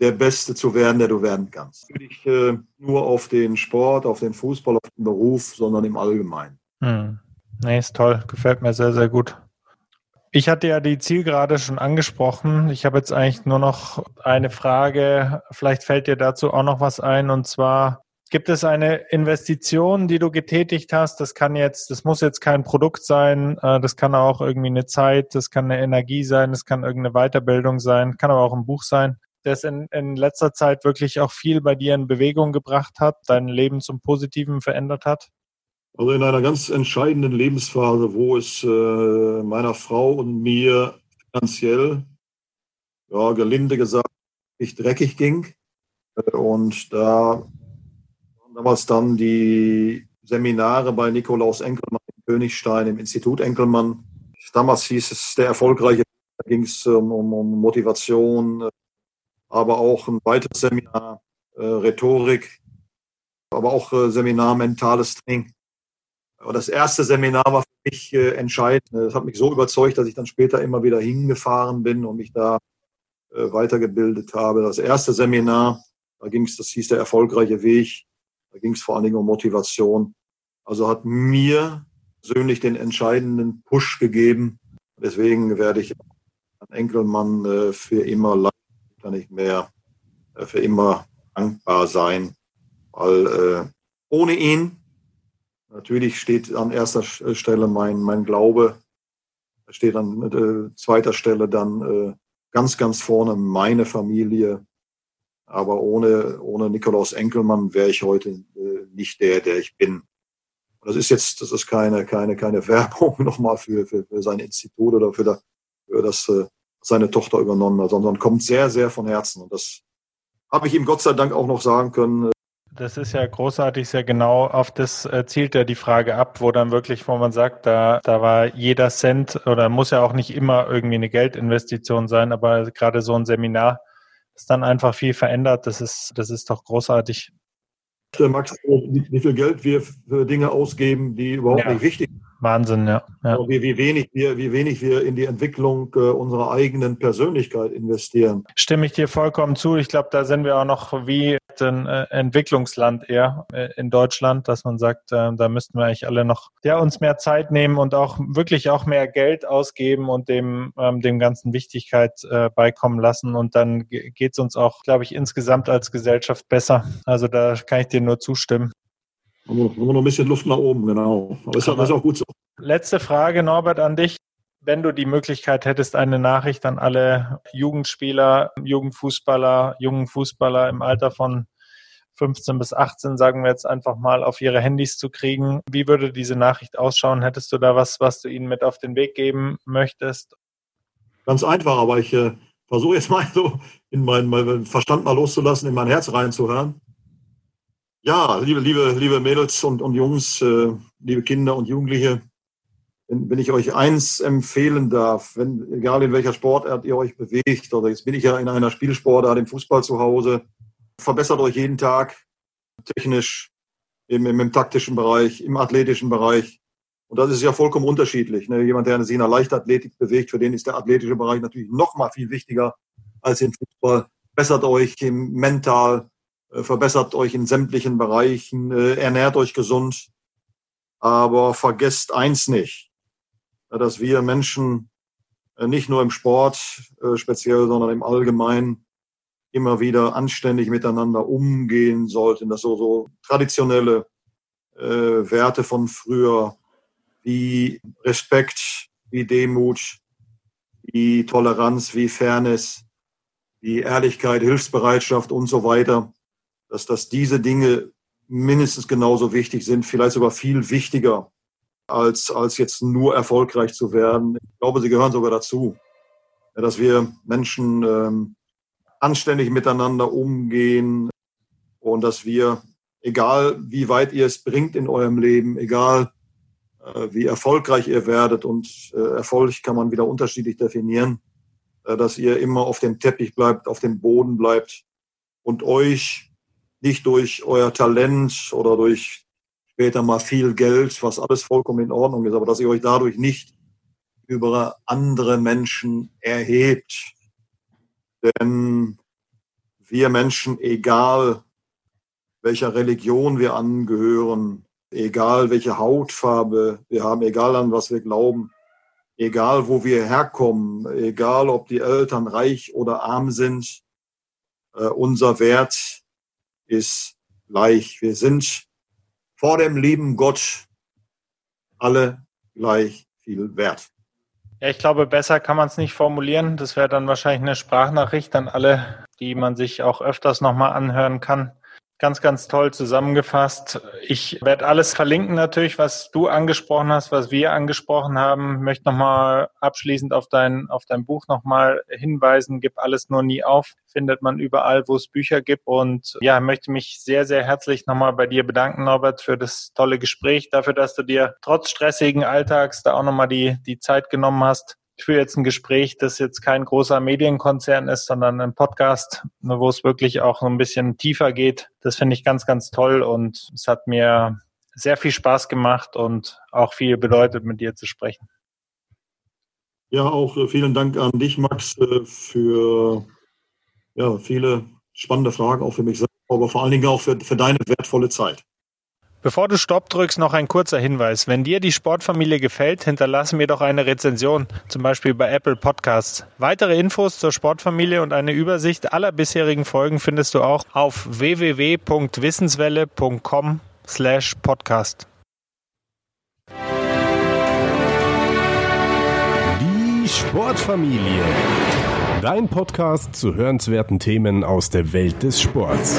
der Beste zu werden, der du werden kannst. Nicht äh, nur auf den Sport, auf den Fußball, auf den Beruf, sondern im Allgemeinen. Hm. Nee, ist toll. Gefällt mir sehr, sehr gut. Ich hatte ja die Zielgerade schon angesprochen. Ich habe jetzt eigentlich nur noch eine Frage. Vielleicht fällt dir dazu auch noch was ein. Und zwar, gibt es eine Investition, die du getätigt hast? Das kann jetzt, das muss jetzt kein Produkt sein. Äh, das kann auch irgendwie eine Zeit. Das kann eine Energie sein. Das kann irgendeine Weiterbildung sein. Kann aber auch ein Buch sein das in, in letzter Zeit wirklich auch viel bei dir in Bewegung gebracht hat, dein Leben zum Positiven verändert hat? Also in einer ganz entscheidenden Lebensphase, wo es äh, meiner Frau und mir finanziell, ja, gelinde gesagt, nicht dreckig ging. Äh, und da waren damals dann die Seminare bei Nikolaus Enkelmann in Königstein im Institut Enkelmann. Damals hieß es der erfolgreiche, da ging es um, um Motivation, aber auch ein weiteres Seminar äh, Rhetorik, aber auch äh, Seminar mentales Training. Aber das erste Seminar war für mich äh, entscheidend. Das hat mich so überzeugt, dass ich dann später immer wieder hingefahren bin und mich da äh, weitergebildet habe. Das erste Seminar, da ging es, das hieß der erfolgreiche Weg. Da ging es vor allen Dingen um Motivation. Also hat mir persönlich den entscheidenden Push gegeben. Deswegen werde ich an Enkelmann äh, für immer kann ich mehr äh, für immer dankbar sein, weil äh, ohne ihn natürlich steht an erster Stelle mein, mein Glaube, steht an äh, zweiter Stelle dann äh, ganz, ganz vorne meine Familie. Aber ohne, ohne Nikolaus Enkelmann wäre ich heute äh, nicht der, der ich bin. Und das ist jetzt, das ist keine, keine, keine Werbung nochmal für, für, für sein Institut oder für, das, für das äh, seine Tochter übernommen hat, sondern kommt sehr, sehr von Herzen. Und das habe ich ihm Gott sei Dank auch noch sagen können. Das ist ja großartig, sehr genau auf das äh, zielt ja die Frage ab, wo dann wirklich, wo man sagt, da, da war jeder Cent oder muss ja auch nicht immer irgendwie eine Geldinvestition sein, aber gerade so ein Seminar, das dann einfach viel verändert, das ist, das ist doch großartig. Max, wie viel Geld wir für Dinge ausgeben, die überhaupt ja. nicht wichtig sind. Wahnsinn, ja. ja. Wie, wie, wenig wir, wie wenig wir in die Entwicklung äh, unserer eigenen Persönlichkeit investieren. Stimme ich dir vollkommen zu. Ich glaube, da sind wir auch noch wie ein äh, Entwicklungsland eher äh, in Deutschland, dass man sagt, äh, da müssten wir eigentlich alle noch ja, uns mehr Zeit nehmen und auch wirklich auch mehr Geld ausgeben und dem, ähm, dem Ganzen Wichtigkeit äh, beikommen lassen. Und dann geht es uns auch, glaube ich, insgesamt als Gesellschaft besser. Also da kann ich dir nur zustimmen. Haben wir, haben wir noch ein bisschen Luft nach oben, genau. Aber ist, ist auch gut so. Letzte Frage, Norbert, an dich. Wenn du die Möglichkeit hättest, eine Nachricht an alle Jugendspieler, Jugendfußballer, jungen Fußballer im Alter von 15 bis 18, sagen wir jetzt einfach mal, auf ihre Handys zu kriegen. Wie würde diese Nachricht ausschauen? Hättest du da was, was du ihnen mit auf den Weg geben möchtest? Ganz einfach, aber ich äh, versuche jetzt mal so in meinen, meinen Verstand mal loszulassen, in mein Herz reinzuhören. Ja, liebe, liebe, liebe Mädels und, und Jungs, äh, liebe Kinder und Jugendliche, wenn, wenn ich euch eins empfehlen darf, wenn, egal in welcher Sportart ihr euch bewegt, oder jetzt bin ich ja in einer Spielsportart im Fußball zu Hause, verbessert euch jeden Tag technisch, im, im, im taktischen Bereich, im athletischen Bereich. Und das ist ja vollkommen unterschiedlich. Ne? Jemand, der sich in der Leichtathletik bewegt, für den ist der athletische Bereich natürlich noch mal viel wichtiger als im Fußball. Bessert euch im mental, verbessert euch in sämtlichen Bereichen, äh, ernährt euch gesund. Aber vergesst eins nicht, dass wir Menschen äh, nicht nur im Sport speziell, sondern im Allgemeinen immer wieder anständig miteinander umgehen sollten, dass so, so traditionelle äh, Werte von früher wie Respekt, wie Demut, wie Toleranz, wie Fairness, wie Ehrlichkeit, Hilfsbereitschaft und so weiter, dass, dass diese Dinge mindestens genauso wichtig sind, vielleicht sogar viel wichtiger, als, als jetzt nur erfolgreich zu werden. Ich glaube, sie gehören sogar dazu, dass wir Menschen ähm, anständig miteinander umgehen und dass wir, egal wie weit ihr es bringt in eurem Leben, egal äh, wie erfolgreich ihr werdet und äh, Erfolg kann man wieder unterschiedlich definieren, äh, dass ihr immer auf dem Teppich bleibt, auf dem Boden bleibt und euch nicht durch euer Talent oder durch später mal viel Geld, was alles vollkommen in Ordnung ist, aber dass ihr euch dadurch nicht über andere Menschen erhebt. Denn wir Menschen, egal welcher Religion wir angehören, egal welche Hautfarbe wir haben, egal an was wir glauben, egal wo wir herkommen, egal ob die Eltern reich oder arm sind, äh, unser Wert ist gleich. Wir sind vor dem lieben Gott alle gleich viel wert. Ja, ich glaube, besser kann man es nicht formulieren. Das wäre dann wahrscheinlich eine Sprachnachricht an alle, die man sich auch öfters nochmal anhören kann. Ganz, ganz toll zusammengefasst. Ich werde alles verlinken natürlich, was du angesprochen hast, was wir angesprochen haben. Ich möchte nochmal abschließend auf dein, auf dein Buch nochmal hinweisen. Gib alles nur nie auf. Findet man überall, wo es Bücher gibt. Und ja, möchte mich sehr, sehr herzlich nochmal bei dir bedanken, Norbert, für das tolle Gespräch, dafür, dass du dir trotz stressigen Alltags da auch nochmal die, die Zeit genommen hast, ich führe jetzt ein Gespräch, das jetzt kein großer Medienkonzern ist, sondern ein Podcast, wo es wirklich auch ein bisschen tiefer geht. Das finde ich ganz, ganz toll und es hat mir sehr viel Spaß gemacht und auch viel bedeutet, mit dir zu sprechen. Ja, auch äh, vielen Dank an dich, Max, äh, für ja, viele spannende Fragen, auch für mich selber, aber vor allen Dingen auch für, für deine wertvolle Zeit. Bevor du Stopp drückst, noch ein kurzer Hinweis. Wenn dir die Sportfamilie gefällt, hinterlasse mir doch eine Rezension, zum Beispiel bei Apple Podcasts. Weitere Infos zur Sportfamilie und eine Übersicht aller bisherigen Folgen findest du auch auf www.wissenswelle.com slash podcast. Die Sportfamilie. Dein Podcast zu hörenswerten Themen aus der Welt des Sports.